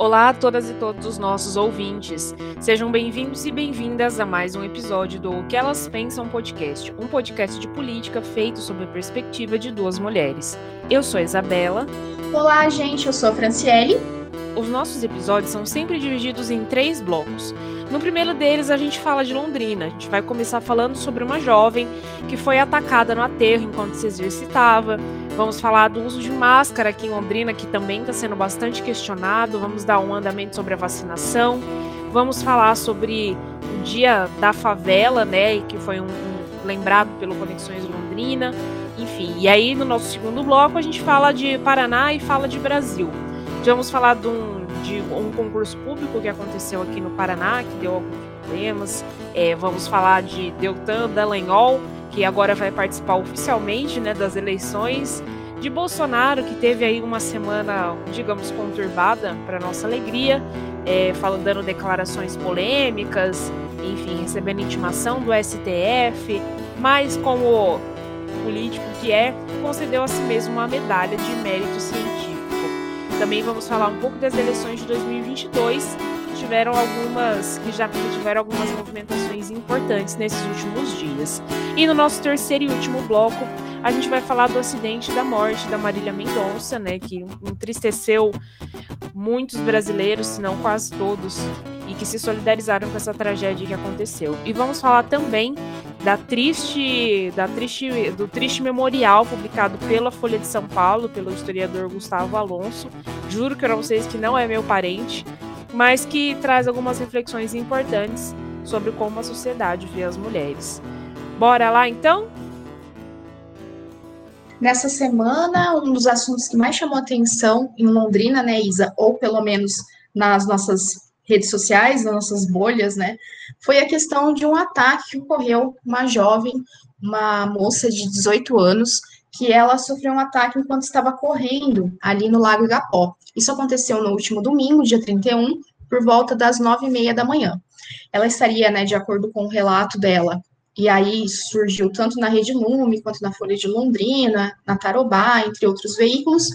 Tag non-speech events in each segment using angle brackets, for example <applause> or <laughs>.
Olá a todas e todos os nossos ouvintes. Sejam bem-vindos e bem-vindas a mais um episódio do O que Elas Pensam podcast, um podcast de política feito sob a perspectiva de duas mulheres. Eu sou a Isabela. Olá, gente, eu sou a Franciele. Os nossos episódios são sempre divididos em três blocos. No primeiro deles, a gente fala de Londrina. A gente vai começar falando sobre uma jovem que foi atacada no aterro enquanto se exercitava. Vamos falar do uso de máscara aqui em Londrina, que também está sendo bastante questionado. Vamos dar um andamento sobre a vacinação. Vamos falar sobre o dia da favela, né, que foi um, um lembrado pelo Conexões Londrina. Enfim, e aí no nosso segundo bloco a gente fala de Paraná e fala de Brasil. Vamos falar de um, de um concurso público que aconteceu aqui no Paraná, que deu alguns problemas. É, vamos falar de Deltan Dallagnol, que agora vai participar oficialmente né, das eleições, de Bolsonaro, que teve aí uma semana, digamos, conturbada, para nossa alegria, é, falando, dando declarações polêmicas, enfim, recebendo intimação do STF, mas como político que é, concedeu a si mesmo uma medalha de mérito científico. Também vamos falar um pouco das eleições de 2022, tiveram algumas que já tiveram algumas movimentações importantes nesses últimos dias. E no nosso terceiro e último bloco, a gente vai falar do acidente da morte da Marília Mendonça, né, que entristeceu muitos brasileiros, se não quase todos, e que se solidarizaram com essa tragédia que aconteceu. E vamos falar também da triste, da triste, do triste memorial publicado pela Folha de São Paulo, pelo historiador Gustavo Alonso. Juro que para vocês que não é meu parente, mas que traz algumas reflexões importantes sobre como a sociedade vê as mulheres. Bora lá então? Nessa semana, um dos assuntos que mais chamou atenção em Londrina, né, Isa, ou pelo menos nas nossas redes sociais, nas nossas bolhas, né, foi a questão de um ataque que ocorreu uma jovem, uma moça de 18 anos, que ela sofreu um ataque enquanto estava correndo ali no Lago Igapó. Isso aconteceu no último domingo, dia 31, por volta das nove e meia da manhã. Ela estaria, né, de acordo com o relato dela, e aí surgiu tanto na Rede Lume, quanto na Folha de Londrina, na Tarobá, entre outros veículos,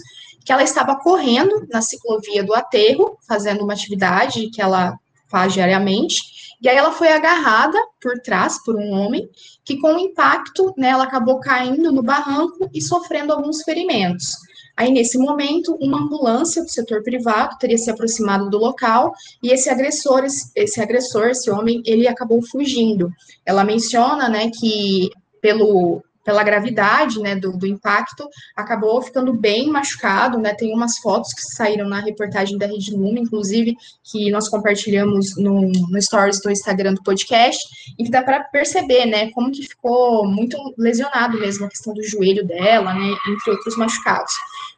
que ela estava correndo na ciclovia do aterro, fazendo uma atividade que ela faz diariamente, e aí ela foi agarrada por trás por um homem, que com o impacto, né, ela acabou caindo no barranco e sofrendo alguns ferimentos. Aí, nesse momento, uma ambulância do setor privado teria se aproximado do local e esse agressor, esse, agressor, esse homem, ele acabou fugindo. Ela menciona, né, que pelo pela gravidade, né, do, do, impacto, acabou ficando bem machucado, né, tem umas fotos que saíram na reportagem da Rede Lume, inclusive, que nós compartilhamos no, no stories do Instagram do podcast, e que dá para perceber, né, como que ficou muito lesionado mesmo a questão do joelho dela, né, entre outros machucados.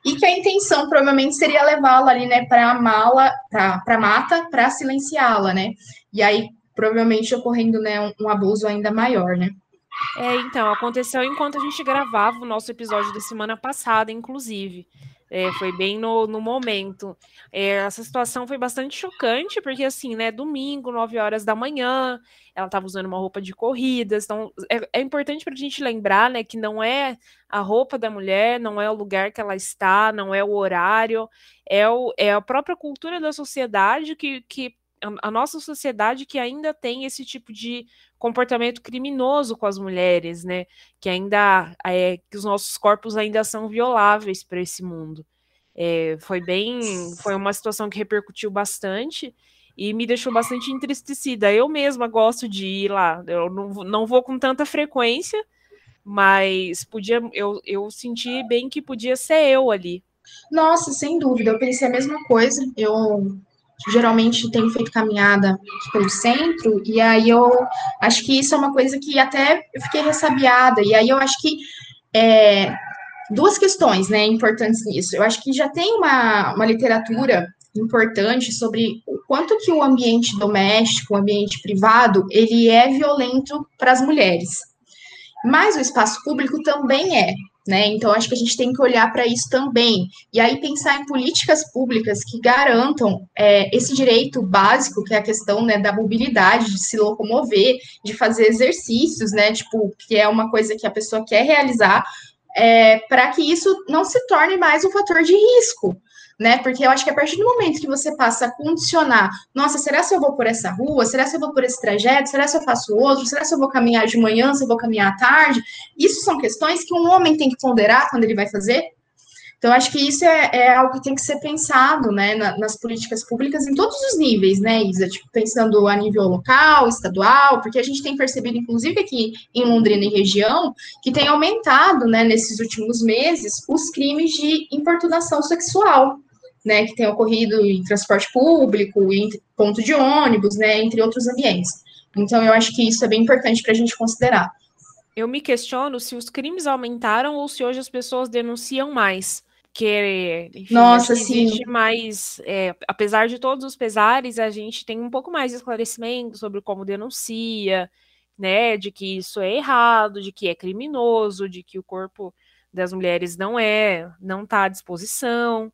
E que a intenção provavelmente seria levá-la ali, né, para a mala, para a mata, para silenciá-la, né, e aí provavelmente ocorrendo, né, um, um abuso ainda maior, né. É, então, aconteceu enquanto a gente gravava o nosso episódio da semana passada, inclusive. É, foi bem no, no momento. É, essa situação foi bastante chocante, porque assim, né, domingo, 9 horas da manhã, ela estava usando uma roupa de corridas. Então, é, é importante para a gente lembrar, né, que não é a roupa da mulher, não é o lugar que ela está, não é o horário, é, o, é a própria cultura da sociedade que, que a nossa sociedade que ainda tem esse tipo de comportamento criminoso com as mulheres, né? Que ainda é, que os nossos corpos ainda são violáveis para esse mundo. É, foi bem, foi uma situação que repercutiu bastante e me deixou bastante entristecida. Eu mesma gosto de ir lá. Eu não, não vou com tanta frequência, mas podia, eu, eu senti bem que podia ser eu ali. Nossa, sem dúvida, eu pensei a mesma coisa. Eu geralmente tenho feito caminhada pelo centro, e aí eu acho que isso é uma coisa que até eu fiquei ressabiada, e aí eu acho que é, duas questões, né, importantes nisso. Eu acho que já tem uma, uma literatura importante sobre o quanto que o ambiente doméstico, o ambiente privado, ele é violento para as mulheres. Mas o espaço público também é. Né? Então, acho que a gente tem que olhar para isso também. E aí, pensar em políticas públicas que garantam é, esse direito básico, que é a questão né, da mobilidade, de se locomover, de fazer exercícios, né? Tipo, que é uma coisa que a pessoa quer realizar, é, para que isso não se torne mais um fator de risco. Né? Porque eu acho que a partir do momento que você passa a condicionar, nossa, será se eu vou por essa rua? Será se eu vou por esse trajeto? Será se eu faço outro? Será se eu vou caminhar de manhã? Se eu vou caminhar à tarde? Isso são questões que um homem tem que ponderar quando ele vai fazer então, acho que isso é, é, algo que tem que ser pensado, né, na, nas políticas públicas em todos os níveis, né, Isa? Tipo, pensando a nível local, estadual, porque a gente tem percebido, inclusive aqui em Londrina e região, que tem aumentado, né, nesses últimos meses, os crimes de importunação sexual, né, que tem ocorrido em transporte público, em ponto de ônibus, né, entre outros ambientes. Então, eu acho que isso é bem importante para a gente considerar. Eu me questiono se os crimes aumentaram ou se hoje as pessoas denunciam mais que enfim, Nossa, existe mais, é, apesar de todos os pesares, a gente tem um pouco mais de esclarecimento sobre como denuncia, né, de que isso é errado, de que é criminoso, de que o corpo das mulheres não é, não está à disposição.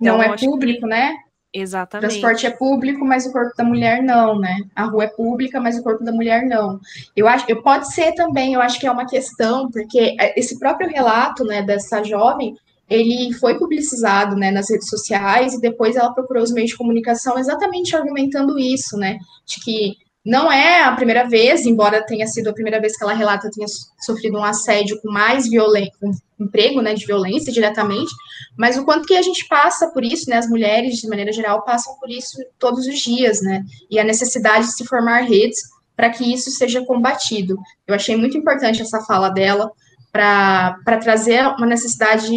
Então, não é público, que... né? Exatamente. O transporte é público, mas o corpo da mulher não, né? A rua é pública, mas o corpo da mulher não. Eu acho, eu pode ser também, eu acho que é uma questão, porque esse próprio relato, né, dessa jovem ele foi publicizado né, nas redes sociais e depois ela procurou os meios de comunicação exatamente argumentando isso, né? De que não é a primeira vez, embora tenha sido a primeira vez que ela relata tenha sofrido um assédio com mais um emprego né, de violência diretamente, mas o quanto que a gente passa por isso, né? As mulheres, de maneira geral, passam por isso todos os dias, né? E a necessidade de se formar redes para que isso seja combatido. Eu achei muito importante essa fala dela para trazer uma necessidade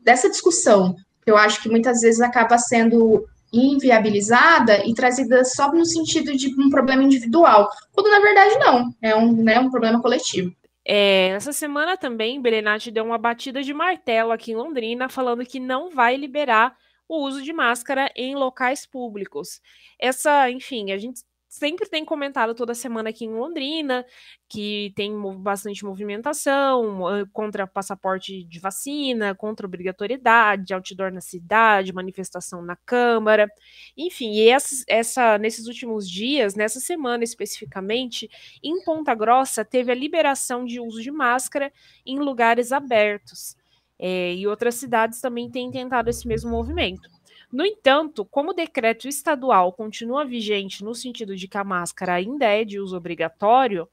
dessa discussão, que eu acho que muitas vezes acaba sendo inviabilizada e trazida só no sentido de um problema individual, quando na verdade não, é um, né, um problema coletivo. É, essa semana também, Berenati deu uma batida de martelo aqui em Londrina, falando que não vai liberar o uso de máscara em locais públicos. Essa, enfim, a gente sempre tem comentado toda semana aqui em Londrina que tem bastante movimentação contra passaporte de vacina, contra obrigatoriedade, outdoor na cidade, manifestação na Câmara, enfim, e essa, essa nesses últimos dias, nessa semana especificamente, em Ponta Grossa teve a liberação de uso de máscara em lugares abertos. É, e outras cidades também têm tentado esse mesmo movimento. No entanto, como o decreto estadual continua vigente no sentido de que a máscara ainda é de uso obrigatório,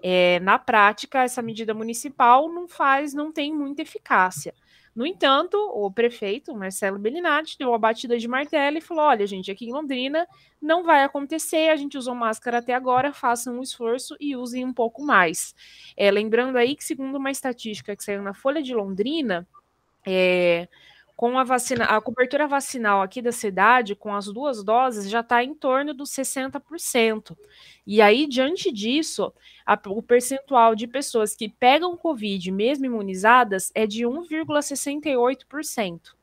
é, na prática, essa medida municipal não faz, não tem muita eficácia. No entanto, o prefeito, Marcelo Bellinati, deu a batida de martelo e falou: olha, gente, aqui em Londrina não vai acontecer, a gente usou máscara até agora, façam um esforço e usem um pouco mais. É, lembrando aí que, segundo uma estatística que saiu na Folha de Londrina, é, com a vacina, a cobertura vacinal aqui da cidade, com as duas doses, já está em torno dos 60%. E aí, diante disso, a, o percentual de pessoas que pegam Covid mesmo imunizadas é de 1,68%.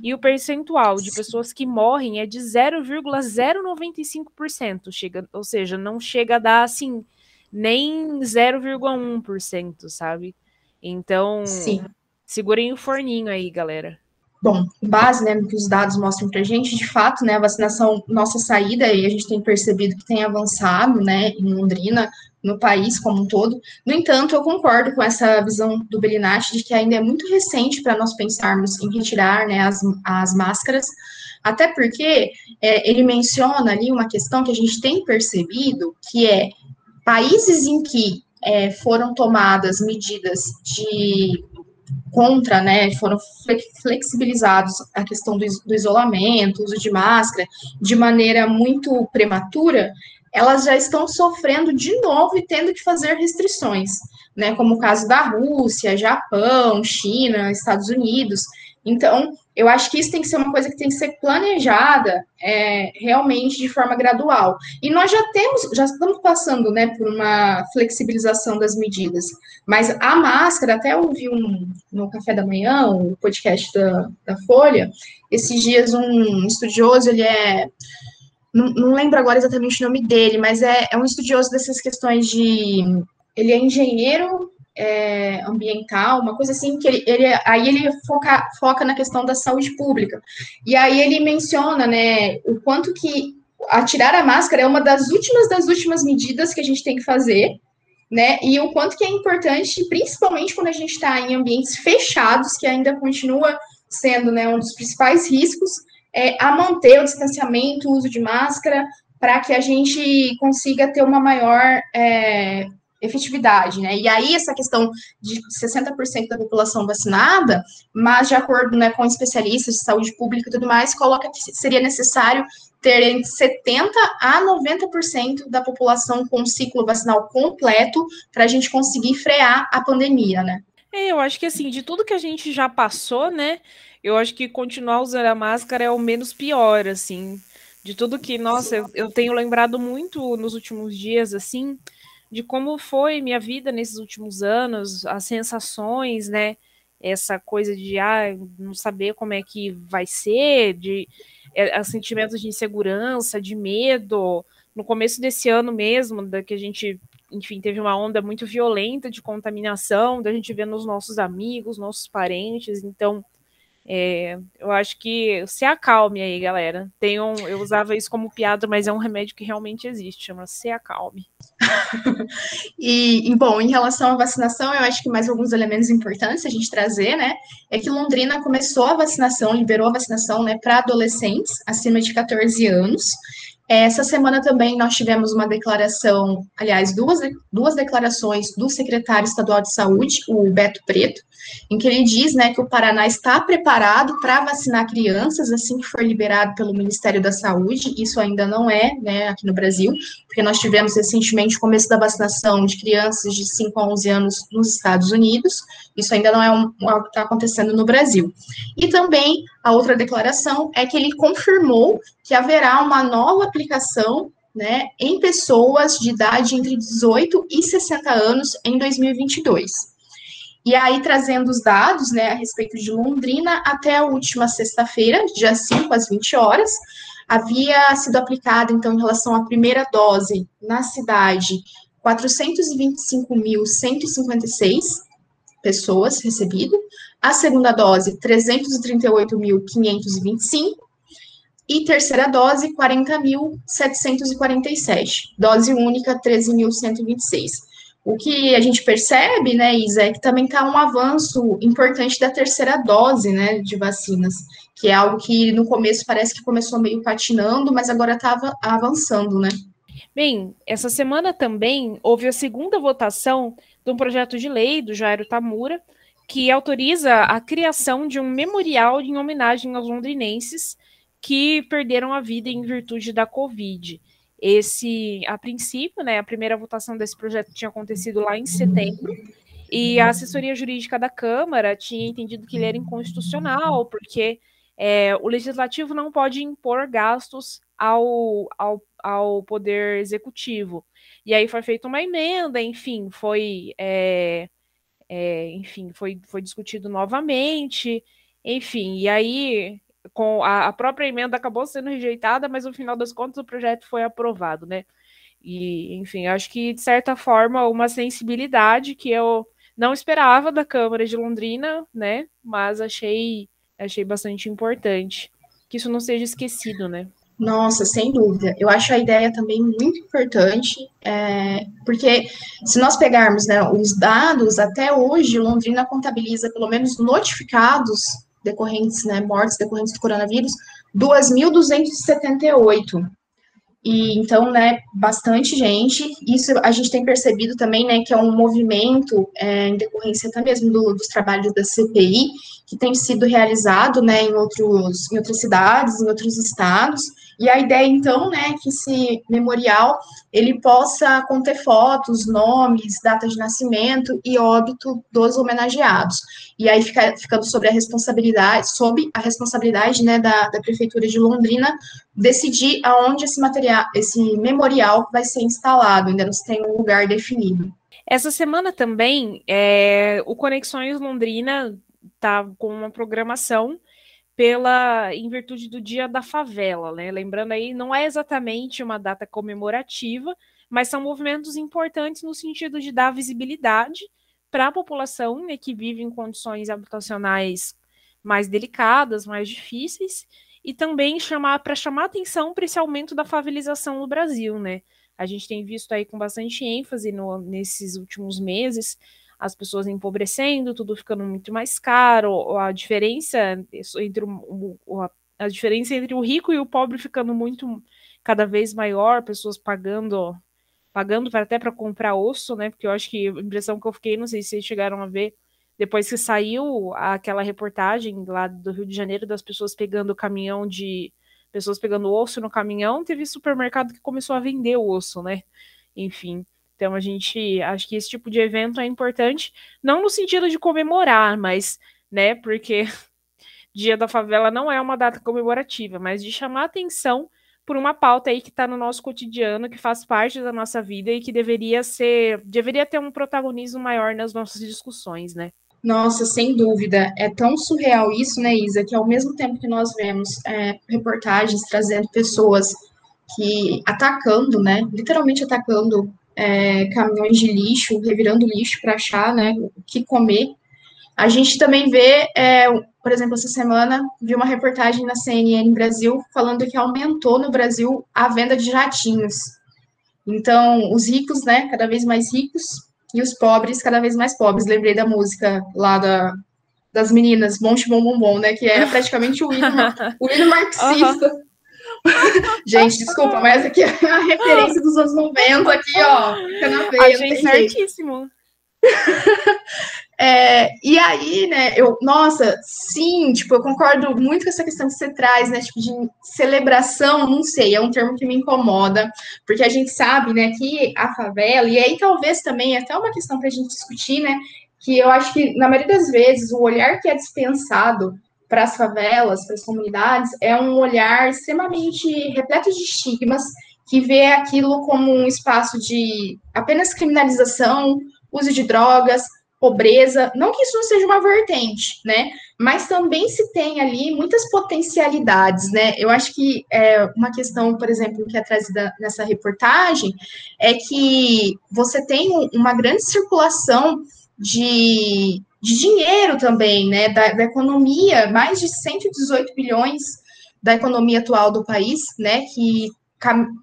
E o percentual de pessoas que morrem é de 0,095%, chega, ou seja, não chega a dar assim nem 0,1%, sabe? Então, Sim. segurem o forninho aí, galera. Bom, base, né, no que os dados mostram para a gente, de fato, né, a vacinação, nossa saída, e a gente tem percebido que tem avançado, né, em Londrina, no país como um todo. No entanto, eu concordo com essa visão do Belinati de que ainda é muito recente para nós pensarmos em retirar, né, as, as máscaras, até porque é, ele menciona ali uma questão que a gente tem percebido, que é países em que é, foram tomadas medidas de contra, né, foram flexibilizados a questão do, do isolamento, uso de máscara, de maneira muito prematura, elas já estão sofrendo de novo e tendo que fazer restrições, né, como o caso da Rússia, Japão, China, Estados Unidos. Então, eu acho que isso tem que ser uma coisa que tem que ser planejada é, realmente de forma gradual. E nós já temos, já estamos passando né, por uma flexibilização das medidas. Mas a máscara, até ouvi um, no café da manhã, o podcast da, da Folha, esses dias um estudioso, ele é. Não, não lembro agora exatamente o nome dele, mas é, é um estudioso dessas questões de. Ele é engenheiro é, ambiental, uma coisa assim, que ele, ele aí ele foca, foca na questão da saúde pública. E aí ele menciona, né, o quanto que atirar a máscara é uma das últimas das últimas medidas que a gente tem que fazer, né, e o quanto que é importante, principalmente quando a gente está em ambientes fechados, que ainda continua sendo, né, um dos principais riscos, é, a manter o distanciamento, o uso de máscara, para que a gente consiga ter uma maior é, efetividade, né? E aí essa questão de 60% da população vacinada, mas de acordo né, com especialistas de saúde pública e tudo mais, coloca que seria necessário ter entre 70 a 90% da população com ciclo vacinal completo para a gente conseguir frear a pandemia, né? É, eu acho que assim, de tudo que a gente já passou, né? Eu acho que continuar usando a máscara é o menos pior, assim. De tudo que, nossa, eu, eu tenho lembrado muito nos últimos dias, assim, de como foi minha vida nesses últimos anos, as sensações, né? Essa coisa de ah, não saber como é que vai ser, de é, sentimentos de insegurança, de medo. No começo desse ano mesmo, da que a gente, enfim, teve uma onda muito violenta de contaminação, da gente ver nos nossos amigos, nossos parentes. Então, é, eu acho que se acalme aí, galera. Tem um, eu usava isso como piada, mas é um remédio que realmente existe, chama Se Acalme. <laughs> e, bom, em relação à vacinação, eu acho que mais alguns elementos importantes a gente trazer, né? É que Londrina começou a vacinação, liberou a vacinação, né, para adolescentes acima de 14 anos. Essa semana também nós tivemos uma declaração, aliás, duas, duas declarações do secretário estadual de saúde, o Beto Preto, em que ele diz né, que o Paraná está preparado para vacinar crianças assim que for liberado pelo Ministério da Saúde. Isso ainda não é né, aqui no Brasil, porque nós tivemos recentemente o começo da vacinação de crianças de 5 a 11 anos nos Estados Unidos. Isso ainda não é um, algo que está acontecendo no Brasil. E também a outra declaração é que ele confirmou que haverá uma nova aplicação né, em pessoas de idade entre 18 e 60 anos em 2022. E aí, trazendo os dados né, a respeito de Londrina, até a última sexta-feira, dia 5 às 20 horas, havia sido aplicada, então, em relação à primeira dose na cidade, 425.156 pessoas recebido, a segunda dose, 338.525, e terceira dose, 40.747, dose única, 13.126. O que a gente percebe, né, Isa, é que também está um avanço importante da terceira dose, né, de vacinas, que é algo que no começo parece que começou meio patinando, mas agora estava avançando, né? Bem, essa semana também houve a segunda votação de um projeto de lei do Jairo Tamura, que autoriza a criação de um memorial em homenagem aos londrinenses que perderam a vida em virtude da Covid. Esse, a princípio, né, a primeira votação desse projeto tinha acontecido lá em setembro, e a assessoria jurídica da Câmara tinha entendido que ele era inconstitucional, porque é, o legislativo não pode impor gastos ao, ao, ao poder executivo. E aí foi feita uma emenda, enfim, foi, é, é, enfim, foi, foi discutido novamente, enfim, e aí com a, a, própria emenda acabou sendo rejeitada, mas no final das contas o projeto foi aprovado, né? E, enfim, acho que de certa forma uma sensibilidade que eu não esperava da Câmara de Londrina, né? Mas achei, achei bastante importante que isso não seja esquecido, né? Nossa, sem dúvida. Eu acho a ideia também muito importante, é, porque se nós pegarmos né, os dados, até hoje, Londrina contabiliza pelo menos notificados decorrentes, né, mortes decorrentes do coronavírus, 2.278. E então, né, bastante gente. Isso a gente tem percebido também, né, que é um movimento é, em decorrência até mesmo do, dos trabalhos da CPI, que tem sido realizado, né, em outros, em outras cidades, em outros estados. E a ideia, então, né, é que esse memorial ele possa conter fotos, nomes, data de nascimento e óbito dos homenageados. E aí fica ficando sobre a responsabilidade, sob a responsabilidade, né, da, da prefeitura de Londrina decidir aonde esse material, esse memorial vai ser instalado. Ainda não se tem um lugar definido. Essa semana também, é, o Conexões Londrina tá com uma programação pela em virtude do Dia da Favela, né? Lembrando aí, não é exatamente uma data comemorativa, mas são movimentos importantes no sentido de dar visibilidade para a população né, que vive em condições habitacionais mais delicadas, mais difíceis, e também chamar para chamar atenção para esse aumento da favelização no Brasil, né? A gente tem visto aí com bastante ênfase no, nesses últimos meses as pessoas empobrecendo, tudo ficando muito mais caro, a diferença entre o, a diferença entre o rico e o pobre ficando muito cada vez maior, pessoas pagando pagando até para comprar osso, né? Porque eu acho que a impressão que eu fiquei, não sei se vocês chegaram a ver, depois que saiu aquela reportagem lá do Rio de Janeiro das pessoas pegando caminhão de pessoas pegando osso no caminhão, teve supermercado que começou a vender osso, né? Enfim. Então a gente acho que esse tipo de evento é importante, não no sentido de comemorar, mas, né, porque <laughs> Dia da Favela não é uma data comemorativa, mas de chamar atenção por uma pauta aí que está no nosso cotidiano, que faz parte da nossa vida e que deveria ser, deveria ter um protagonismo maior nas nossas discussões, né? Nossa, sem dúvida. É tão surreal isso, né, Isa, que ao mesmo tempo que nós vemos é, reportagens trazendo pessoas que atacando, né, literalmente atacando é, caminhões de lixo, revirando lixo para achar, né, o que comer. A gente também vê, é, por exemplo, essa semana, vi uma reportagem na CNN Brasil falando que aumentou no Brasil a venda de jatinhos. Então, os ricos, né, cada vez mais ricos, e os pobres cada vez mais pobres. Lembrei da música lá da, das meninas, Monte Bom Bom Bom, né, que é praticamente o hino, <laughs> o hino marxista. Uhum. <laughs> Gente, desculpa, mas aqui é a referência dos anos 90 aqui, ó. Fica na veia, Achei certíssimo. <laughs> É, e aí, né, eu, nossa, sim, tipo, eu concordo muito com essa questão que você traz, né, tipo, de celebração, não sei, é um termo que me incomoda, porque a gente sabe, né, que a favela, e aí talvez também, é até uma questão para a gente discutir, né, que eu acho que, na maioria das vezes, o olhar que é dispensado para as favelas, para as comunidades, é um olhar extremamente repleto de estigmas, que vê aquilo como um espaço de apenas criminalização, uso de drogas, pobreza, não que isso não seja uma vertente, né? Mas também se tem ali muitas potencialidades, né? Eu acho que é, uma questão, por exemplo, que é trazida nessa reportagem é que você tem uma grande circulação de, de dinheiro também, né? Da, da economia, mais de 118 bilhões da economia atual do país, né? Que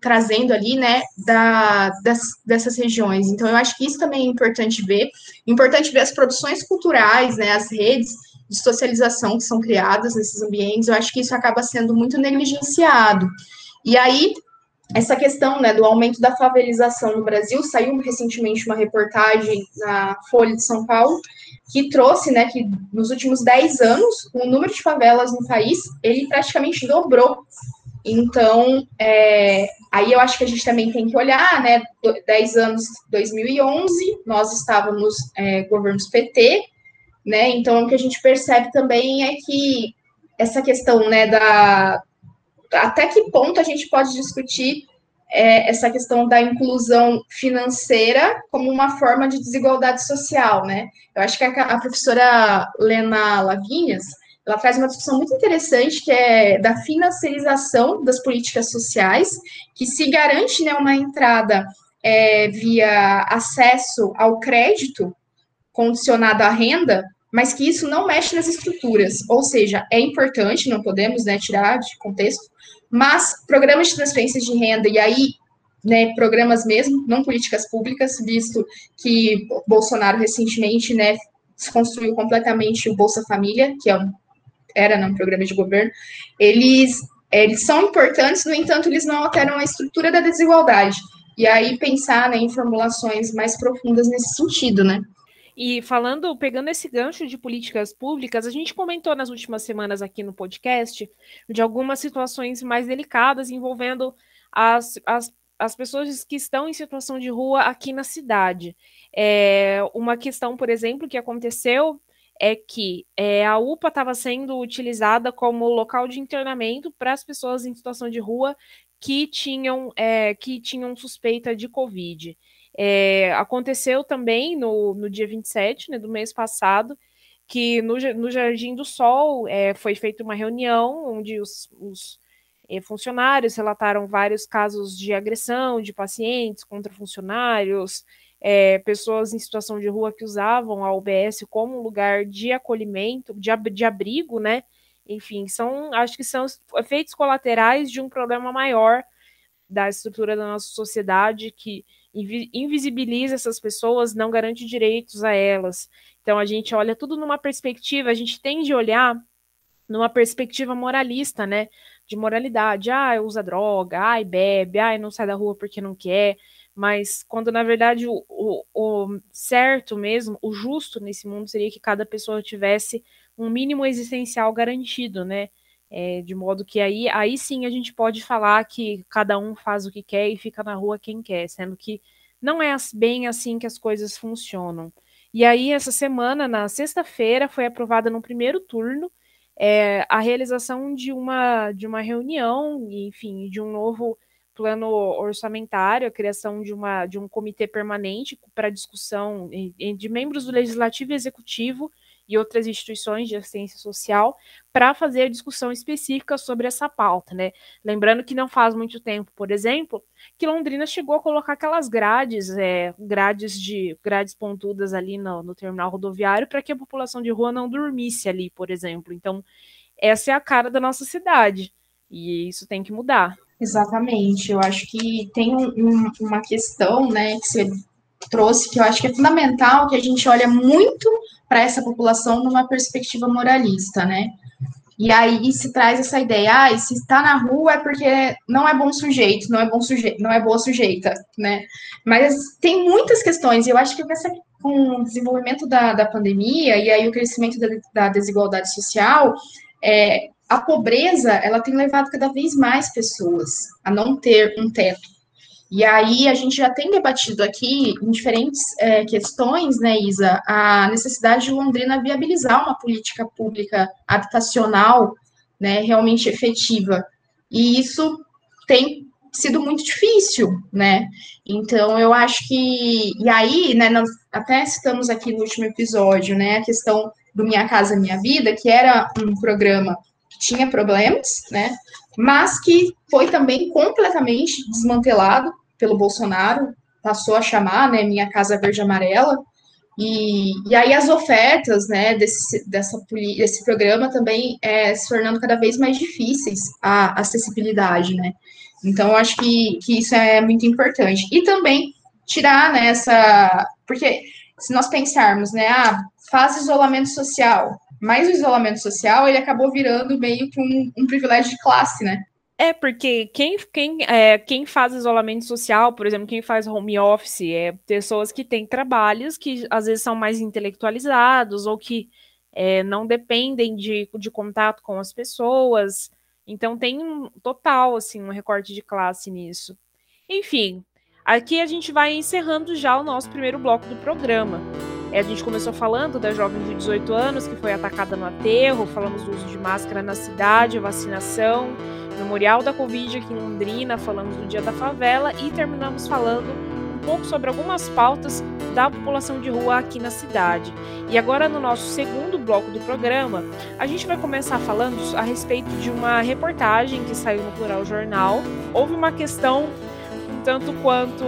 trazendo ali, né, da, das, dessas regiões. Então, eu acho que isso também é importante ver. Importante ver as produções culturais, né, as redes de socialização que são criadas nesses ambientes. Eu acho que isso acaba sendo muito negligenciado. E aí, essa questão, né, do aumento da favelização no Brasil, saiu recentemente uma reportagem na Folha de São Paulo, que trouxe, né, que nos últimos 10 anos, o número de favelas no país, ele praticamente dobrou então, é, aí eu acho que a gente também tem que olhar, né? 10 anos, 2011, nós estávamos é, governos PT, né? Então, o que a gente percebe também é que essa questão, né, da até que ponto a gente pode discutir é, essa questão da inclusão financeira como uma forma de desigualdade social, né? Eu acho que a, a professora Lena Lavinhas, ela traz uma discussão muito interessante que é da financiarização das políticas sociais, que se garante né, uma entrada é, via acesso ao crédito condicionado à renda, mas que isso não mexe nas estruturas. Ou seja, é importante, não podemos né, tirar de contexto, mas programas de transferência de renda, e aí né, programas mesmo, não políticas públicas, visto que Bolsonaro recentemente né, desconstruiu completamente o Bolsa Família, que é um era num programa de governo, eles, eles são importantes, no entanto, eles não alteram a estrutura da desigualdade. E aí pensar né, em formulações mais profundas nesse sentido, né? E falando, pegando esse gancho de políticas públicas, a gente comentou nas últimas semanas aqui no podcast de algumas situações mais delicadas envolvendo as, as, as pessoas que estão em situação de rua aqui na cidade. É, uma questão, por exemplo, que aconteceu é que é, a UPA estava sendo utilizada como local de internamento para as pessoas em situação de rua que tinham, é, que tinham suspeita de Covid. É, aconteceu também no, no dia 27 né, do mês passado, que no, no Jardim do Sol é, foi feita uma reunião onde os, os é, funcionários relataram vários casos de agressão de pacientes contra funcionários, é, pessoas em situação de rua que usavam a UBS como lugar de acolhimento, de, de abrigo, né? Enfim, são, acho que são efeitos colaterais de um problema maior da estrutura da nossa sociedade que invisibiliza essas pessoas, não garante direitos a elas. Então a gente olha tudo numa perspectiva, a gente tende a olhar numa perspectiva moralista, né? De moralidade. Ah, usa droga, ai, bebe, ai, não sai da rua porque não quer. Mas quando, na verdade, o, o, o certo mesmo, o justo nesse mundo seria que cada pessoa tivesse um mínimo existencial garantido, né? É, de modo que aí, aí sim a gente pode falar que cada um faz o que quer e fica na rua quem quer, sendo que não é bem assim que as coisas funcionam. E aí, essa semana, na sexta-feira, foi aprovada no primeiro turno é, a realização de uma, de uma reunião, enfim, de um novo plano orçamentário, a criação de, uma, de um comitê permanente para discussão de membros do Legislativo e Executivo e outras instituições de assistência social para fazer discussão específica sobre essa pauta, né? Lembrando que não faz muito tempo, por exemplo, que Londrina chegou a colocar aquelas grades, é, grades de grades pontudas ali no, no terminal rodoviário para que a população de rua não dormisse ali, por exemplo. Então, essa é a cara da nossa cidade e isso tem que mudar. Exatamente. Eu acho que tem um, uma questão, né, que você trouxe, que eu acho que é fundamental que a gente olha muito para essa população numa perspectiva moralista, né? E aí se traz essa ideia, ah, se está na rua é porque não é bom sujeito, não é bom sujeito, não é boa sujeita, né? Mas tem muitas questões, e eu acho que com o desenvolvimento da, da pandemia e aí o crescimento da, da desigualdade social, é, a pobreza ela tem levado cada vez mais pessoas a não ter um teto, e aí a gente já tem debatido aqui em diferentes é, questões, né, Isa, a necessidade de Londrina viabilizar uma política pública habitacional, né, realmente efetiva. E isso tem sido muito difícil, né? Então eu acho que e aí, né, nós até citamos aqui no último episódio, né, a questão do Minha Casa Minha Vida, que era um programa que tinha problemas, né? Mas que foi também completamente desmantelado pelo Bolsonaro, passou a chamar, né, Minha Casa Verde Amarela, e, e aí as ofertas, né, desse, dessa, desse programa também é, se tornando cada vez mais difíceis a acessibilidade, né, então acho que, que isso é muito importante, e também tirar, né, essa, porque se nós pensarmos, né, ah, faz isolamento social, mas o isolamento social, ele acabou virando meio que um, um privilégio de classe, né, é, porque quem, quem, é, quem faz isolamento social, por exemplo, quem faz home office, é pessoas que têm trabalhos que às vezes são mais intelectualizados ou que é, não dependem de, de contato com as pessoas. Então tem um total, assim, um recorte de classe nisso. Enfim, aqui a gente vai encerrando já o nosso primeiro bloco do programa. É, a gente começou falando da jovem de 18 anos que foi atacada no aterro, falamos do uso de máscara na cidade, vacinação Memorial da Covid aqui em Londrina, falamos do Dia da Favela e terminamos falando um pouco sobre algumas pautas da população de rua aqui na cidade. E agora, no nosso segundo bloco do programa, a gente vai começar falando a respeito de uma reportagem que saiu no Plural Jornal. Houve uma questão tanto quanto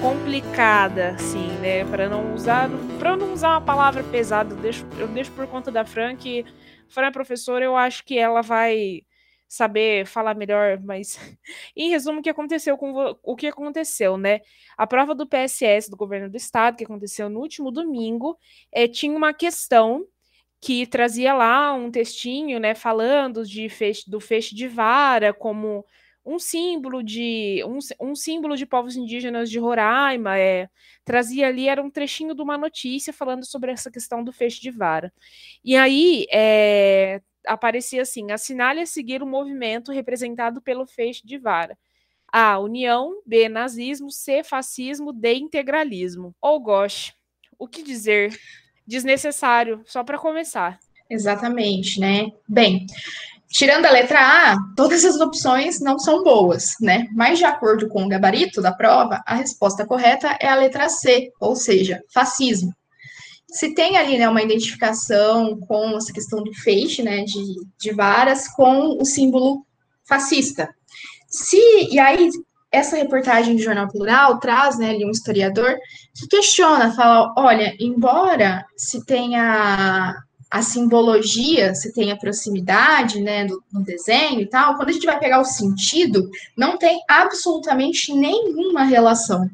complicada, assim, né? Para não usar, para não usar uma palavra pesada, eu deixo, eu deixo por conta da Fran que Fran é professora, eu acho que ela vai saber falar melhor, mas <laughs> em resumo, o que aconteceu com o que aconteceu, né? A prova do PSS do governo do estado, que aconteceu no último domingo, é, tinha uma questão que trazia lá um textinho, né, falando de feixe, do feixe de vara como um símbolo de um, um símbolo de povos indígenas de Roraima, é, trazia ali era um trechinho de uma notícia falando sobre essa questão do feixe de vara. E aí é, aparecia assim: assinale a seguir o movimento representado pelo feixe de vara. A. União. B. Nazismo. C. Fascismo. D. Integralismo. Ou goste. O que dizer? Desnecessário, só para começar. Exatamente, né? Bem, tirando a letra A, todas as opções não são boas, né? Mas de acordo com o gabarito da prova, a resposta correta é a letra C, ou seja, fascismo se tem ali né, uma identificação com essa questão do feixe, né, de, de varas, com o símbolo fascista. Se, e aí, essa reportagem do Jornal Plural traz né, ali um historiador que questiona, fala, olha, embora se tenha a simbologia, se tenha proximidade né, do, no desenho e tal, quando a gente vai pegar o sentido, não tem absolutamente nenhuma relação.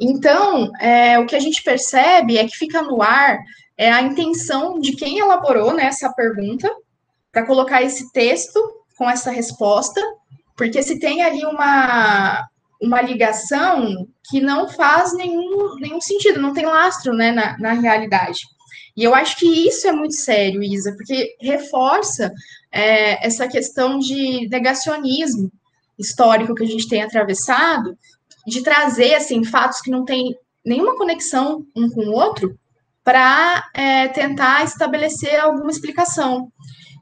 Então, é, o que a gente percebe é que fica no ar é, a intenção de quem elaborou né, essa pergunta, para colocar esse texto com essa resposta, porque se tem ali uma, uma ligação que não faz nenhum, nenhum sentido, não tem lastro né, na, na realidade. E eu acho que isso é muito sério, Isa, porque reforça é, essa questão de negacionismo histórico que a gente tem atravessado, de trazer assim fatos que não têm nenhuma conexão um com o outro, para é, tentar estabelecer alguma explicação.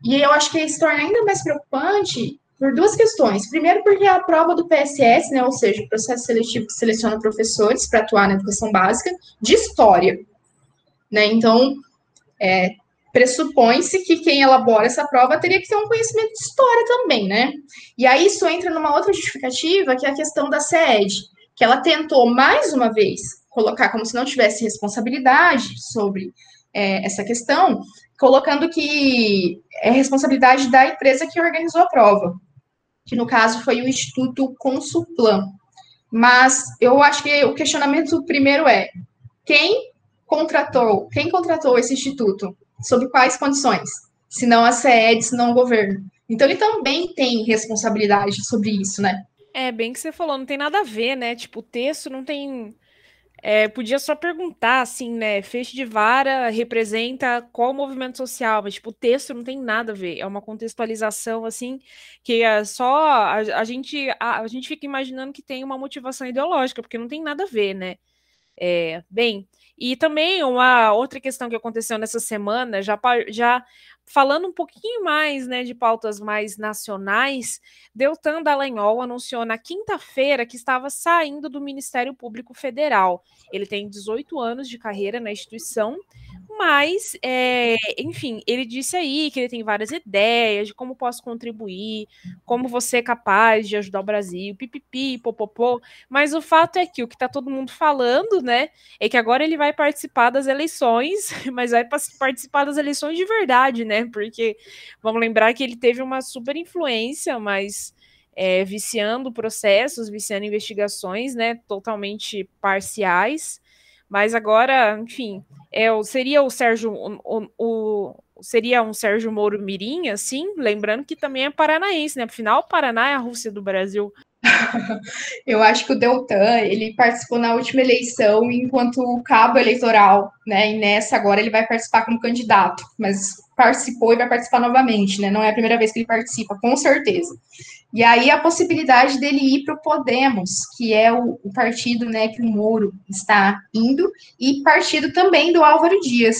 E eu acho que isso torna ainda mais preocupante por duas questões. Primeiro, porque a prova do PSS, né, ou seja, o processo seletivo que seleciona professores para atuar na educação básica, de história. Né? Então, é, pressupõe-se que quem elabora essa prova teria que ter um conhecimento de história também, né? E aí isso entra numa outra justificativa, que é a questão da SED, que ela tentou mais uma vez colocar como se não tivesse responsabilidade sobre é, essa questão, colocando que é responsabilidade da empresa que organizou a prova, que no caso foi o Instituto Consulplan. Mas eu acho que o questionamento primeiro é quem contratou, quem contratou esse instituto? Sob quais condições? Se não a SED, se não o governo. Então ele também tem responsabilidade sobre isso, né? É, bem que você falou, não tem nada a ver, né? Tipo, o texto não tem. É, podia só perguntar, assim, né? Feixe de vara representa qual movimento social, mas, tipo, o texto não tem nada a ver. É uma contextualização, assim, que é só. A, a gente, a, a, gente fica imaginando que tem uma motivação ideológica, porque não tem nada a ver, né? É, bem, e também uma outra questão que aconteceu nessa semana, já, já falando um pouquinho mais né, de pautas mais nacionais, Deltan Dallagnol anunciou na quinta-feira que estava saindo do Ministério Público Federal. Ele tem 18 anos de carreira na instituição mas, é, enfim, ele disse aí que ele tem várias ideias de como posso contribuir, como você é capaz de ajudar o Brasil, pipipi, popopô. Mas o fato é que o que está todo mundo falando, né, é que agora ele vai participar das eleições, <laughs> mas vai participar das eleições de verdade, né? Porque vamos lembrar que ele teve uma super influência, mas é, viciando processos, viciando investigações, né, totalmente parciais. Mas agora, enfim, é, seria o Sérgio, o, o, seria um Sérgio Moro Mirim, assim, lembrando que também é paranaense, né? Afinal, o Paraná é a Rússia do Brasil. Eu acho que o Deltan, ele participou na última eleição enquanto cabo eleitoral, né? E nessa agora ele vai participar como candidato, mas participou e vai participar novamente, né? Não é a primeira vez que ele participa, com certeza. E aí a possibilidade dele ir para o Podemos, que é o, o, partido né, que o Moro está indo, e partido também do Álvaro Dias.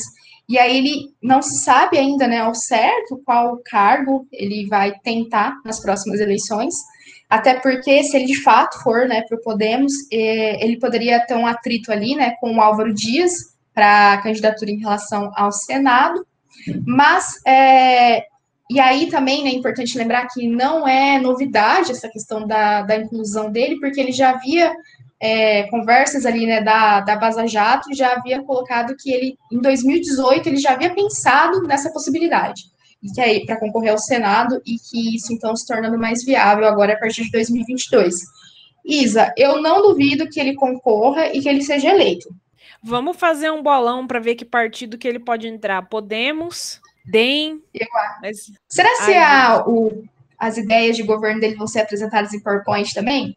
E aí ele não se sabe ainda né, ao certo qual cargo ele vai tentar nas próximas eleições, até porque se ele de fato for né, para o Podemos, eh, ele poderia ter um atrito ali né, com o Álvaro Dias para a candidatura em relação ao Senado, mas é, e aí também né, é importante lembrar que não é novidade essa questão da, da inclusão dele, porque ele já havia é, conversas ali né, da, da Baza Jato, já havia colocado que ele, em 2018, ele já havia pensado nessa possibilidade, e que aí, para concorrer ao Senado, e que isso então se tornando mais viável agora a partir de 2022. Isa, eu não duvido que ele concorra e que ele seja eleito. Vamos fazer um bolão para ver que partido que ele pode entrar. Podemos, DEM. Mas... Será que a, o, as ideias de governo dele vão ser apresentadas em PowerPoint também?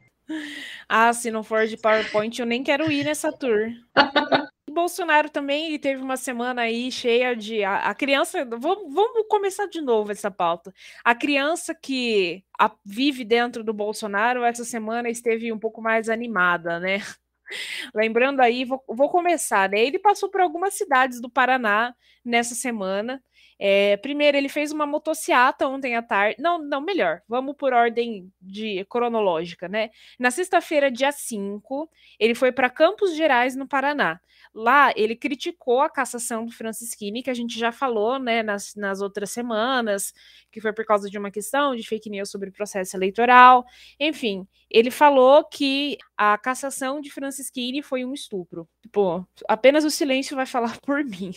Ah, se não for de PowerPoint, eu nem quero ir nessa tour. <laughs> Bolsonaro também teve uma semana aí cheia de. A, a criança. Vamos, vamos, começar de novo essa pauta. A criança que a, vive dentro do Bolsonaro, essa semana esteve um pouco mais animada, né? <laughs> Lembrando aí, vou, vou começar, né? Ele passou por algumas cidades do Paraná nessa semana. É, primeiro, ele fez uma motociata ontem à tarde. Não, não, melhor, vamos por ordem de cronológica, né? Na sexta-feira, dia 5, ele foi para Campos Gerais, no Paraná. Lá, ele criticou a cassação do Francisquini, que a gente já falou, né, nas, nas outras semanas, que foi por causa de uma questão de fake news sobre o processo eleitoral. Enfim, ele falou que a cassação de Francisquini foi um estupro. Tipo, apenas o silêncio vai falar <laughs> por mim.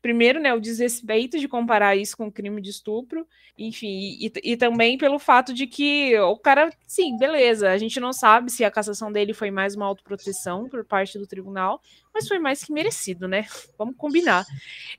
Primeiro, né, o desrespeito de comparar isso com o crime de estupro, enfim, e, e, também pelo fato de que o cara, sim, beleza, a gente não sabe se a cassação dele foi mais uma autoproteção por parte do tribunal, mas foi mais que merecido, né? Vamos combinar.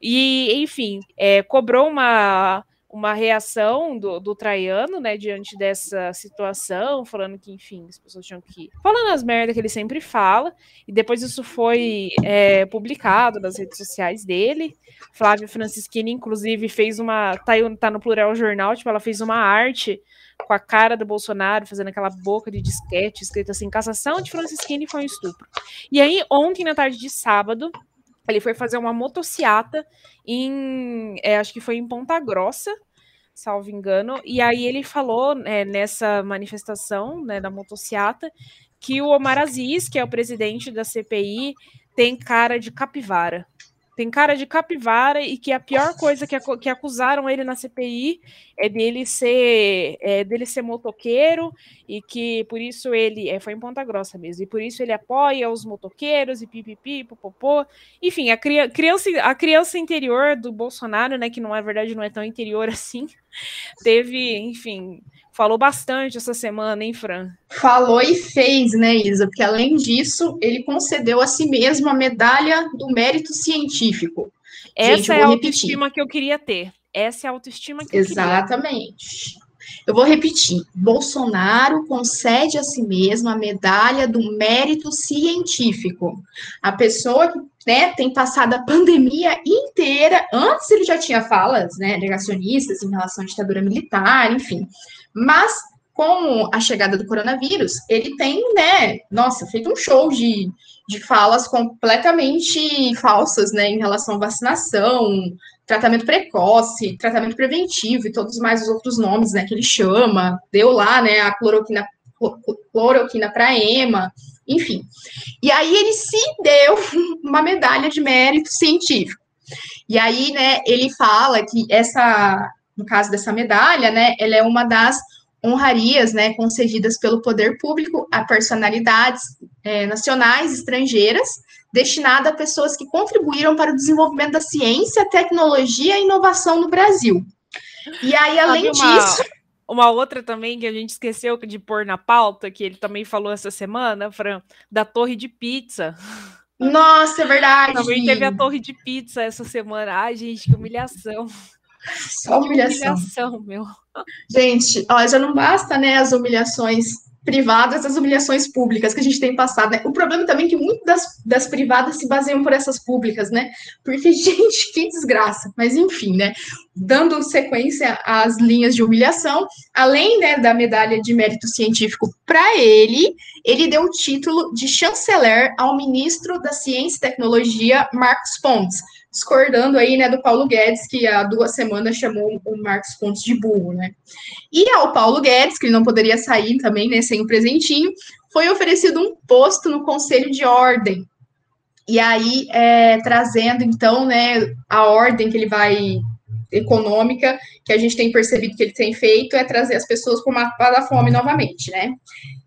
E, enfim, é, cobrou uma uma reação do, do Traiano, né, diante dessa situação, falando que, enfim, as pessoas tinham que. Falando as merdas que ele sempre fala, e depois isso foi é, publicado nas redes sociais dele. Flávia Francischini, inclusive, fez uma. Tá, tá no Plural Jornal, tipo, ela fez uma arte com a cara do Bolsonaro, fazendo aquela boca de disquete, escrito assim: cassação de Francischini foi um estupro. E aí, ontem, na tarde de sábado, ele foi fazer uma motociata em, é, acho que foi em Ponta Grossa, salvo engano, e aí ele falou é, nessa manifestação né, da motociata que o Omar Aziz, que é o presidente da CPI, tem cara de capivara. Tem cara de capivara e que a pior coisa que, que acusaram ele na CPI é dele ser é, dele ser motoqueiro e que por isso ele é, foi em Ponta Grossa mesmo e por isso ele apoia os motoqueiros e pipipi popopô. Enfim a criança a criança interior do Bolsonaro né que não é verdade não é tão interior <laughs> assim <laughs> teve enfim falou bastante essa semana, hein, Fran? Falou e fez, né, Isa? Porque além disso, ele concedeu a si mesmo a medalha do mérito científico. Essa Gente, é a autoestima que eu queria ter. Essa é a autoestima que Exatamente. eu queria ter. Eu vou repetir. Bolsonaro concede a si mesmo a medalha do mérito científico. A pessoa que né, tem passado a pandemia inteira, antes ele já tinha falas né, negacionistas em relação à ditadura militar, enfim. Mas com a chegada do coronavírus, ele tem, né, nossa, feito um show de, de falas completamente falsas, né, em relação à vacinação, tratamento precoce, tratamento preventivo e todos mais os outros nomes, né, que ele chama, deu lá, né, a cloroquina, cloroquina para EMA, enfim. E aí ele se deu <laughs> uma medalha de mérito científico. E aí, né, ele fala que essa no caso dessa medalha, né, ela é uma das honrarias, né, concedidas pelo poder público a personalidades é, nacionais, estrangeiras, destinada a pessoas que contribuíram para o desenvolvimento da ciência, tecnologia e inovação no Brasil. E aí, além uma, disso. Uma outra também que a gente esqueceu de pôr na pauta, que ele também falou essa semana, Fran, da torre de pizza. Nossa, é verdade. Também teve a torre de pizza essa semana. Ai, gente, que humilhação. Só humilhação. humilhação, meu. Gente, ó, já não basta, né, as humilhações privadas, as humilhações públicas que a gente tem passado, né? O problema também é que muitas das, das privadas se baseiam por essas públicas, né? Porque, <laughs> gente, que desgraça. Mas, enfim, né? Dando sequência às linhas de humilhação, além né, da medalha de mérito científico para ele, ele deu o título de chanceler ao ministro da Ciência e Tecnologia, Marcos Pontes, discordando aí, né, do Paulo Guedes, que há duas semanas chamou o Marcos Pontes de burro, né? E ao Paulo Guedes, que ele não poderia sair também, né, sem o presentinho, foi oferecido um posto no Conselho de Ordem. E aí, é, trazendo, então, né, a ordem que ele vai econômica que a gente tem percebido que ele tem feito é trazer as pessoas para o mapa da fome novamente, né?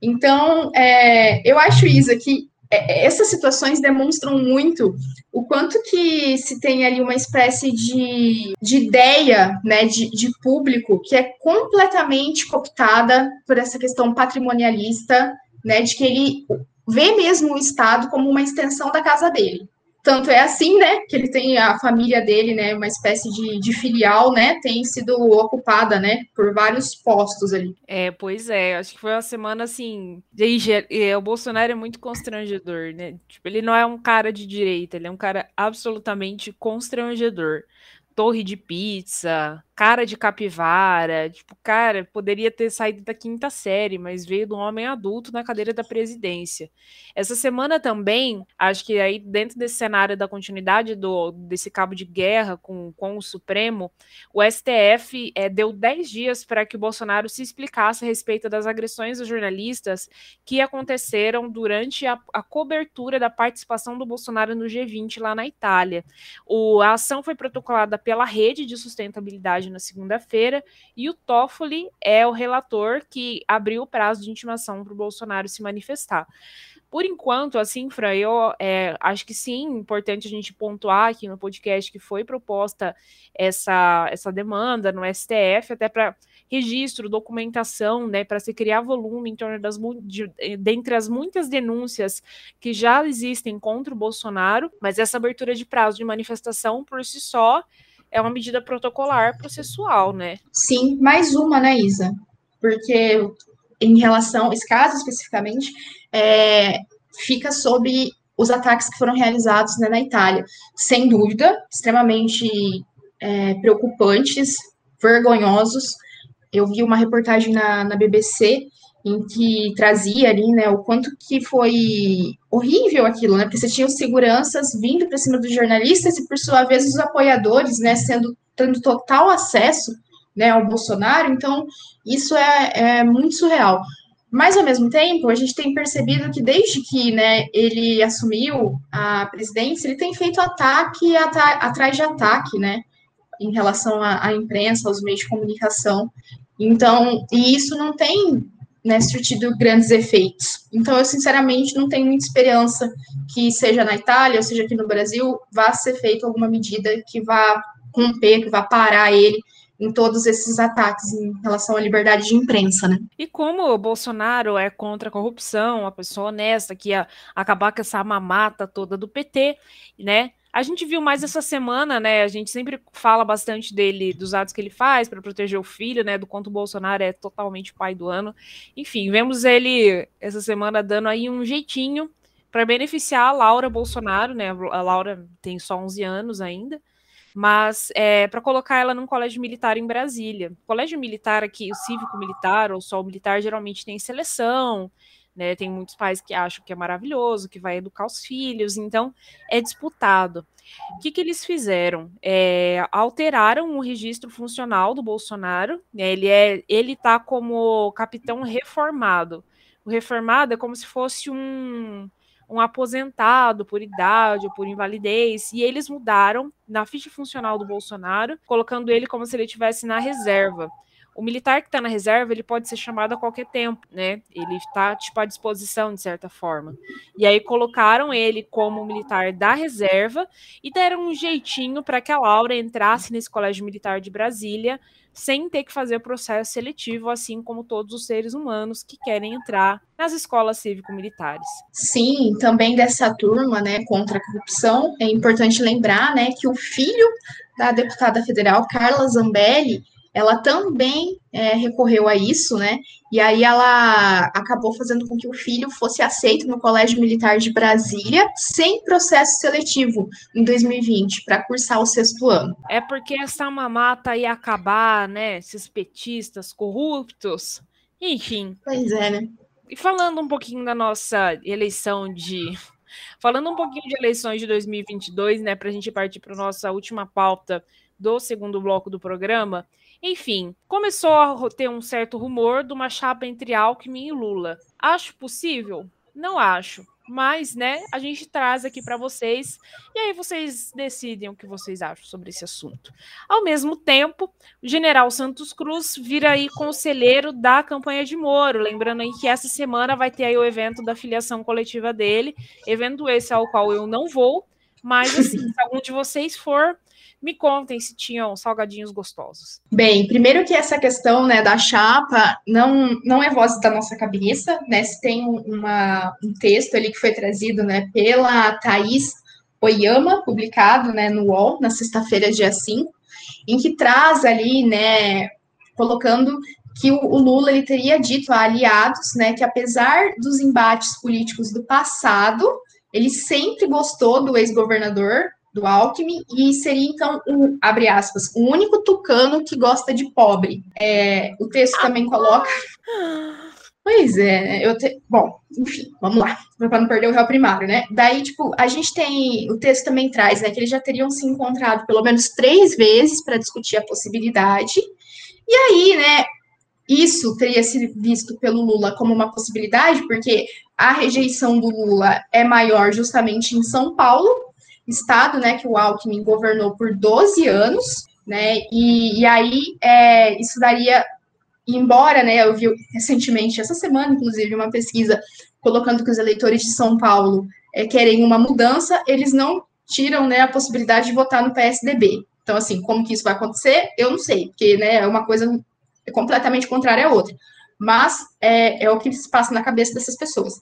Então, é, eu acho, Isa, que essas situações demonstram muito o quanto que se tem ali uma espécie de, de ideia né, de, de público que é completamente cooptada por essa questão patrimonialista, né, de que ele vê mesmo o Estado como uma extensão da casa dele. Tanto é assim, né, que ele tem a família dele, né, uma espécie de, de filial, né, tem sido ocupada, né, por vários postos ali. É, pois é, acho que foi uma semana assim. É, o Bolsonaro é muito constrangedor, né? Tipo, ele não é um cara de direita, ele é um cara absolutamente constrangedor torre de pizza, cara de capivara, tipo, cara, poderia ter saído da quinta série, mas veio de um homem adulto na cadeira da presidência. Essa semana também, acho que aí dentro desse cenário da continuidade do, desse cabo de guerra com, com o Supremo, o STF é, deu 10 dias para que o Bolsonaro se explicasse a respeito das agressões aos jornalistas que aconteceram durante a, a cobertura da participação do Bolsonaro no G20 lá na Itália. O, a ação foi protocolada pela Rede de Sustentabilidade na segunda-feira, e o Toffoli é o relator que abriu o prazo de intimação para o Bolsonaro se manifestar. Por enquanto, assim, Fran, eu é, acho que sim, importante a gente pontuar aqui no podcast que foi proposta essa, essa demanda no STF, até para registro, documentação, né, para se criar volume em torno das de, dentre as muitas denúncias que já existem contra o Bolsonaro, mas essa abertura de prazo de manifestação por si só é uma medida protocolar processual, né? Sim, mais uma, né, Isa? Porque em relação a esse caso especificamente, é, fica sobre os ataques que foram realizados né, na Itália. Sem dúvida, extremamente é, preocupantes, vergonhosos. Eu vi uma reportagem na, na BBC em que trazia ali, né, o quanto que foi horrível aquilo, né, porque você tinha os seguranças vindo para cima dos jornalistas e, por sua vez, os apoiadores, né, sendo, tendo total acesso, né, ao Bolsonaro, então, isso é, é muito surreal. Mas, ao mesmo tempo, a gente tem percebido que desde que né, ele assumiu a presidência, ele tem feito ataque atrás de ataque, né? Em relação à, à, imprensa, aos meios de comunicação. Então, e isso não tem né, surtido grandes efeitos. Então, eu, sinceramente, não tenho muita esperança que, seja na Itália, ou seja aqui no Brasil, vá ser feita alguma medida que vá romper, que vá parar ele em todos esses ataques em relação à liberdade de imprensa, né? E como o Bolsonaro é contra a corrupção, uma pessoa honesta que ia acabar com essa mamata toda do PT, né? A gente viu mais essa semana, né? A gente sempre fala bastante dele, dos atos que ele faz para proteger o filho, né? Do quanto o Bolsonaro é totalmente pai do ano. Enfim, vemos ele essa semana dando aí um jeitinho para beneficiar a Laura Bolsonaro, né? A Laura tem só 11 anos ainda mas é, para colocar ela num colégio militar em Brasília. Colégio militar aqui, o cívico militar ou só o militar, geralmente tem seleção, né? Tem muitos pais que acham que é maravilhoso, que vai educar os filhos, então é disputado. O que, que eles fizeram? É, alteraram o registro funcional do Bolsonaro. Né? Ele é, ele está como capitão reformado. O reformado é como se fosse um um aposentado por idade ou por invalidez, e eles mudaram na ficha funcional do Bolsonaro, colocando ele como se ele estivesse na reserva. O militar que está na reserva, ele pode ser chamado a qualquer tempo, né? Ele está, tipo, à disposição, de certa forma. E aí colocaram ele como militar da reserva e deram um jeitinho para que a Laura entrasse nesse colégio militar de Brasília sem ter que fazer processo seletivo, assim como todos os seres humanos que querem entrar nas escolas cívico-militares. Sim, também dessa turma, né, contra a corrupção, é importante lembrar, né, que o filho da deputada federal Carla Zambelli ela também é, recorreu a isso, né? E aí ela acabou fazendo com que o filho fosse aceito no Colégio Militar de Brasília sem processo seletivo em 2020 para cursar o sexto ano. É porque essa mamata ia acabar, né? Esses petistas corruptos, enfim. Pois é, né? E falando um pouquinho da nossa eleição de Falando um pouquinho de eleições de 2022, né, para a gente partir para nossa última pauta do segundo bloco do programa, enfim, começou a ter um certo rumor de uma chapa entre Alckmin e Lula. Acho possível? Não acho. Mas, né, a gente traz aqui para vocês e aí vocês decidem o que vocês acham sobre esse assunto. Ao mesmo tempo, o general Santos Cruz vira aí conselheiro da campanha de Moro. Lembrando aí que essa semana vai ter aí o evento da filiação coletiva dele, evento esse ao qual eu não vou, mas assim, se algum de vocês for, me contem se tinham salgadinhos gostosos. Bem, primeiro que essa questão né, da chapa não, não é voz da nossa cabeça, né? Se tem uma, um texto ali que foi trazido né, pela Thaís Oyama, publicado né, no UOL, na sexta-feira, dia 5, em que traz ali, né, colocando que o, o Lula ele teria dito a aliados, né, que apesar dos embates políticos do passado, ele sempre gostou do ex-governador do Alckmin, e seria, então, um, abre aspas, o único tucano que gosta de pobre. É, o texto também coloca. Pois é, eu te... bom, enfim, vamos lá, para não perder o réu primário, né? Daí, tipo, a gente tem, o texto também traz, né, que eles já teriam se encontrado pelo menos três vezes para discutir a possibilidade, e aí, né, isso teria sido visto pelo Lula como uma possibilidade, porque a rejeição do Lula é maior justamente em São Paulo, estado, né, que o Alckmin governou por 12 anos, né, e, e aí é, isso daria, embora, né, eu vi recentemente, essa semana, inclusive, uma pesquisa colocando que os eleitores de São Paulo é, querem uma mudança, eles não tiram, né, a possibilidade de votar no PSDB. Então, assim, como que isso vai acontecer, eu não sei, porque, né, é uma coisa completamente contrária à outra. Mas é, é o que se passa na cabeça dessas pessoas.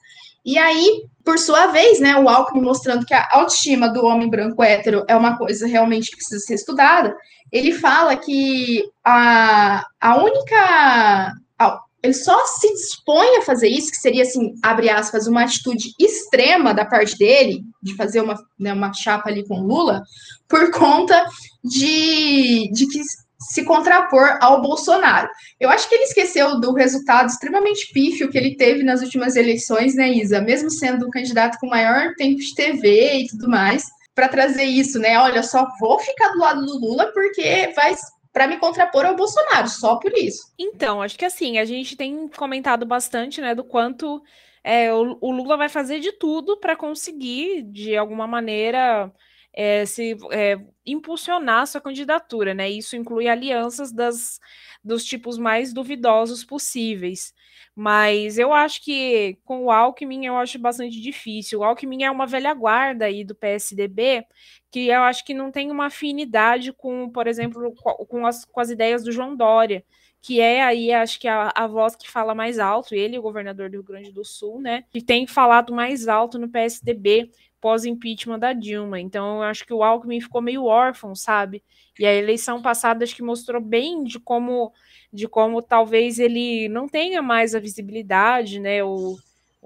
E aí, por sua vez, né, o Alckmin mostrando que a autoestima do homem branco hétero é uma coisa realmente que precisa ser estudada, ele fala que a, a única. A, ele só se dispõe a fazer isso, que seria, assim, abre aspas, uma atitude extrema da parte dele, de fazer uma, né, uma chapa ali com Lula, por conta de, de que se contrapor ao Bolsonaro. Eu acho que ele esqueceu do resultado extremamente pífio que ele teve nas últimas eleições, né, Isa? Mesmo sendo o candidato com maior tempo de TV e tudo mais, para trazer isso, né? Olha, só vou ficar do lado do Lula porque vai para me contrapor ao Bolsonaro, só por isso. Então, acho que assim, a gente tem comentado bastante, né, do quanto é, o, o Lula vai fazer de tudo para conseguir, de alguma maneira, é, se é, impulsionar sua candidatura, né? Isso inclui alianças das, dos tipos mais duvidosos possíveis. Mas eu acho que com o Alckmin eu acho bastante difícil. O Alckmin é uma velha guarda aí do PSDB que eu acho que não tem uma afinidade com, por exemplo, com as, com as ideias do João Dória, que é aí, acho que a, a voz que fala mais alto, ele, o governador do Rio Grande do Sul, né? Que tem falado mais alto no PSDB pós-impeachment da Dilma. Então, eu acho que o Alckmin ficou meio órfão, sabe? E a eleição passada acho que mostrou bem de como de como talvez ele não tenha mais a visibilidade, né? O,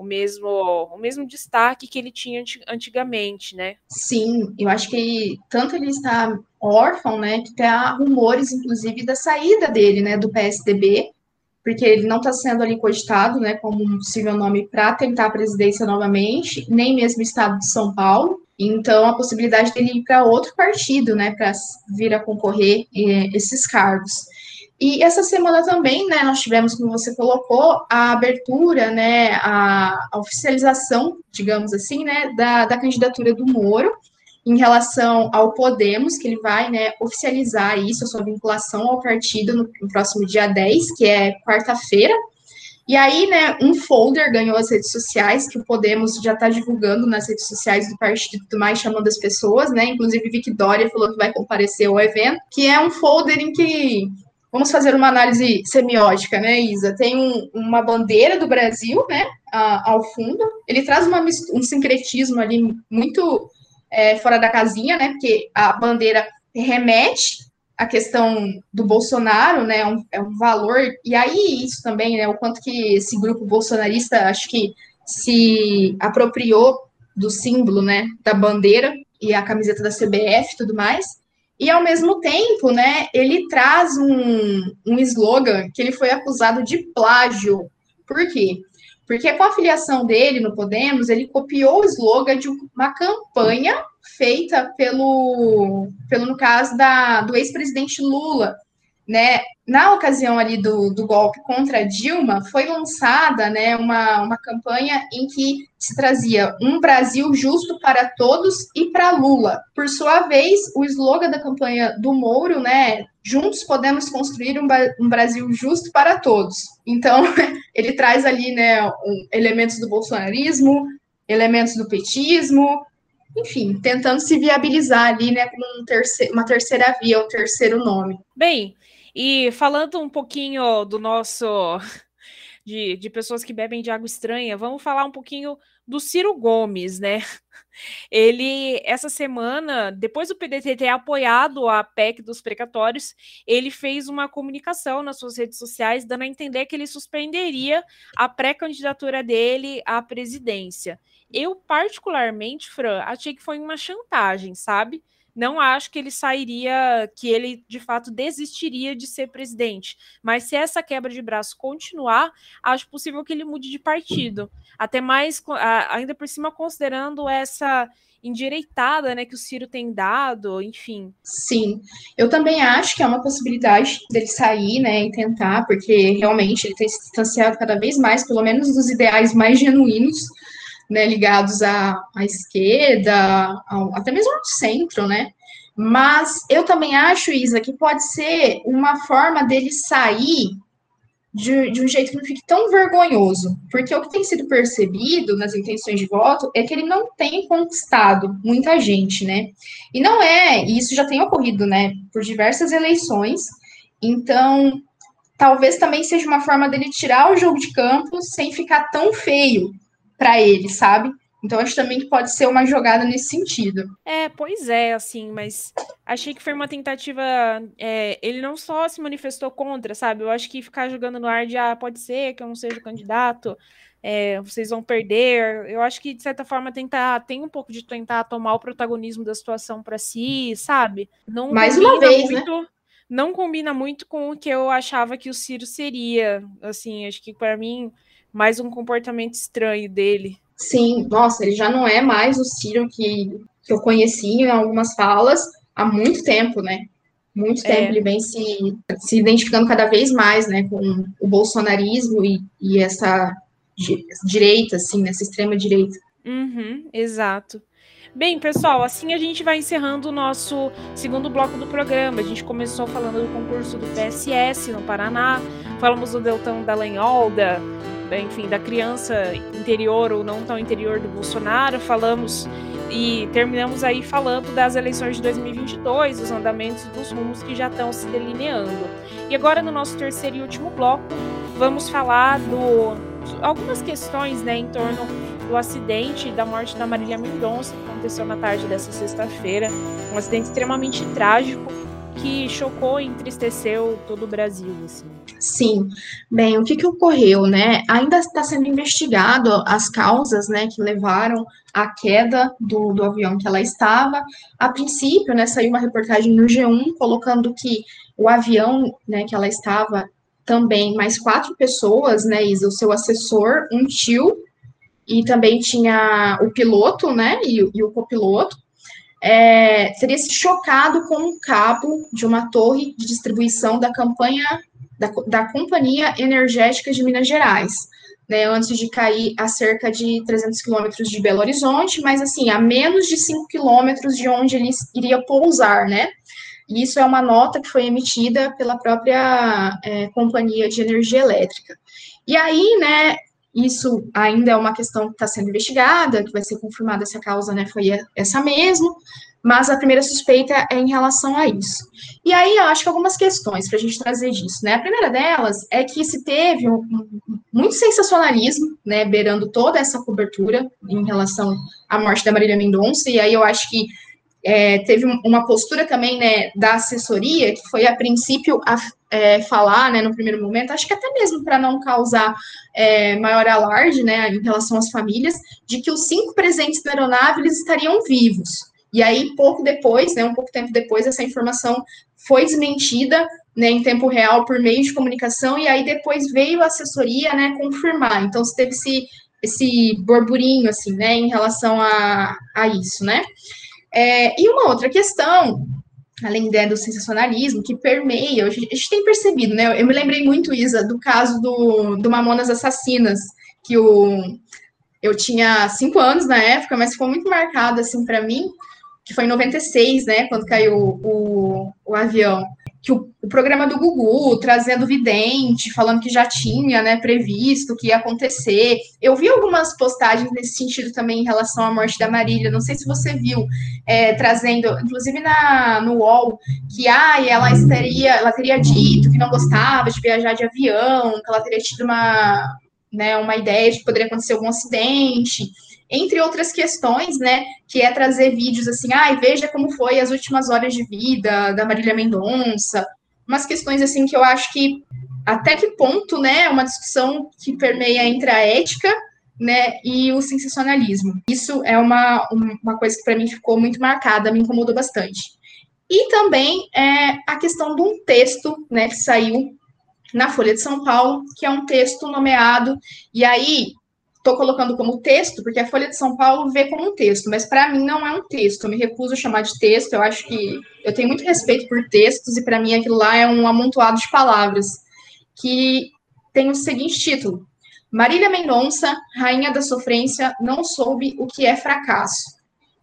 o mesmo o mesmo destaque que ele tinha antigamente, né? Sim, eu acho que tanto ele está órfão, né, que há rumores, inclusive, da saída dele, né, do PSDB, porque ele não está sendo ali cogitado, né, como um possível nome para tentar a presidência novamente, nem mesmo o estado de São Paulo. Então, a possibilidade dele ir para outro partido, né, para vir a concorrer eh, esses cargos. E essa semana também, né, nós tivemos, como você colocou, a abertura, né, a, a oficialização, digamos assim, né, da, da candidatura do Moro em relação ao Podemos, que ele vai né, oficializar isso, a sua vinculação ao partido no, no próximo dia 10, que é quarta-feira. E aí, né, um folder ganhou as redes sociais, que o Podemos já está divulgando nas redes sociais do partido e tudo mais, chamando as pessoas, né? Inclusive, Vic Dória falou que vai comparecer ao evento, que é um folder em que Vamos fazer uma análise semiótica, né, Isa? Tem um, uma bandeira do Brasil, né, a, ao fundo. Ele traz uma, um sincretismo ali muito é, fora da casinha, né? Porque a bandeira remete à questão do Bolsonaro, né? É um, é um valor. E aí, isso também, né? O quanto que esse grupo bolsonarista acho que se apropriou do símbolo, né? Da bandeira e a camiseta da CBF tudo mais. E ao mesmo tempo, né, ele traz um, um slogan que ele foi acusado de plágio. Por quê? Porque com a filiação dele no Podemos, ele copiou o slogan de uma campanha feita pelo, pelo no caso da, do ex-presidente Lula, né? Na ocasião ali do, do golpe contra Dilma, foi lançada né, uma, uma campanha em que se trazia um Brasil justo para todos e para Lula. Por sua vez, o slogan da campanha do Moro, né? Juntos podemos construir um, um Brasil justo para todos. Então, <laughs> ele traz ali né, um, elementos do bolsonarismo, elementos do petismo, enfim, tentando se viabilizar ali, né, com um terceiro, uma terceira via, o terceiro nome. Bem, e falando um pouquinho do nosso. <laughs> De, de pessoas que bebem de água estranha, vamos falar um pouquinho do Ciro Gomes, né? <laughs> Ele, essa semana, depois do PDT ter apoiado a PEC dos precatórios, ele fez uma comunicação nas suas redes sociais, dando a entender que ele suspenderia a pré-candidatura dele à presidência. Eu, particularmente, Fran, achei que foi uma chantagem, sabe? Não acho que ele sairia, que ele de fato desistiria de ser presidente. Mas se essa quebra de braço continuar, acho possível que ele mude de partido. Até mais, ainda por cima, considerando essa endireitada né, que o Ciro tem dado, enfim. Sim, eu também acho que é uma possibilidade dele sair né, e tentar, porque realmente ele tem se distanciado cada vez mais, pelo menos dos ideais mais genuínos né, ligados à, à esquerda, ao, até mesmo ao centro, né? Mas eu também acho, Isa, que pode ser uma forma dele sair de, de, um jeito que não fique tão vergonhoso. Porque o que tem sido percebido nas intenções de voto é que ele não tem conquistado muita gente, né? E não é, e isso já tem ocorrido, né, por diversas eleições. Então, talvez também seja uma forma dele tirar o jogo de campo sem ficar tão feio para ele, sabe? Então, acho também que pode ser uma jogada nesse sentido. É, pois é, assim, mas achei que foi uma tentativa. É, ele não só se manifestou contra, sabe? Eu acho que ficar jogando no ar de, ah, pode ser que eu não seja candidato, é, vocês vão perder. Eu acho que, de certa forma, tentar, tem um pouco de tentar tomar o protagonismo da situação para si, sabe? Não Mais uma vez, né? muito, né? Não combina muito com o que eu achava que o Ciro seria. Assim, acho que para mim, mais um comportamento estranho dele. Sim, nossa, ele já não é mais o Ciro que, que eu conheci em algumas falas há muito tempo, né? Muito tempo é. ele vem se, se identificando cada vez mais, né, com o bolsonarismo e, e essa direita, assim, nessa extrema direita. Uhum, exato. Bem, pessoal, assim a gente vai encerrando o nosso segundo bloco do programa. A gente começou falando do concurso do PSS no Paraná, falamos do Deltão da Lenholda, enfim, da criança interior ou não tão interior do Bolsonaro, falamos e terminamos aí falando das eleições de 2022, os andamentos dos rumos que já estão se delineando. E agora, no nosso terceiro e último bloco, vamos falar do algumas questões né, em torno do acidente da morte da Marília Mendonça, que aconteceu na tarde dessa sexta-feira. Um acidente extremamente trágico que chocou e entristeceu todo o Brasil. Assim. Sim. Bem, o que, que ocorreu, né? Ainda está sendo investigado as causas, né, que levaram à queda do, do avião que ela estava. A princípio, né, saiu uma reportagem no G1 colocando que o avião, né, que ela estava também mais quatro pessoas, né, Isa, o seu assessor, um tio, e também tinha o piloto, né, e, e o copiloto, é, teria se chocado com um cabo de uma torre de distribuição da campanha da, da Companhia Energética de Minas Gerais, né, antes de cair a cerca de 300 quilômetros de Belo Horizonte, mas assim, a menos de 5 quilômetros de onde ele iria pousar, né? E isso é uma nota que foi emitida pela própria é, Companhia de Energia Elétrica. E aí, né, isso ainda é uma questão que está sendo investigada, que vai ser confirmada se a causa né, foi essa mesmo, mas a primeira suspeita é em relação a isso. E aí eu acho que algumas questões para a gente trazer disso, né? A primeira delas é que se teve um, um, muito sensacionalismo, né, beirando toda essa cobertura em relação à morte da Marília Mendonça, e aí eu acho que é, teve uma postura também né, da assessoria, que foi a princípio a, é, falar né, no primeiro momento, acho que até mesmo para não causar é, maior alarde né, em relação às famílias, de que os cinco presentes da aeronave eles estariam vivos. E aí, pouco depois, né, um pouco tempo depois, essa informação foi desmentida né, em tempo real por meio de comunicação, e aí depois veio a assessoria né, confirmar. Então, se teve esse, esse burburinho assim, né, em relação a, a isso, né? É, e uma outra questão, além né, do sensacionalismo, que permeia, a gente, a gente tem percebido, né? Eu me lembrei muito, Isa, do caso do, do Mamonas Assassinas, que o, eu tinha cinco anos na época, mas ficou muito marcado, assim, para mim, que foi em 96, né, quando caiu o, o avião que o, o, programa do Gugu, trazendo vidente, falando que já tinha, né, previsto que ia acontecer. Eu vi algumas postagens nesse sentido também em relação à morte da Marília, não sei se você viu, é, trazendo, inclusive na, no UOL, que ah, ela, estaria, ela teria dito que não gostava de viajar de avião, que ela teria tido uma, né, uma ideia de que poderia acontecer algum acidente entre outras questões, né, que é trazer vídeos assim, ai, ah, veja como foi as últimas horas de vida da Marília Mendonça, umas questões assim que eu acho que até que ponto, né, é uma discussão que permeia entre a ética, né, e o sensacionalismo. Isso é uma, uma coisa que para mim ficou muito marcada, me incomodou bastante. E também é a questão de um texto, né, que saiu na Folha de São Paulo, que é um texto nomeado, e aí estou colocando como texto, porque a Folha de São Paulo vê como um texto, mas para mim não é um texto, eu me recuso a chamar de texto, eu acho que eu tenho muito respeito por textos, e para mim aquilo lá é um amontoado de palavras, que tem o seguinte título, Marília Mendonça, rainha da sofrência, não soube o que é fracasso.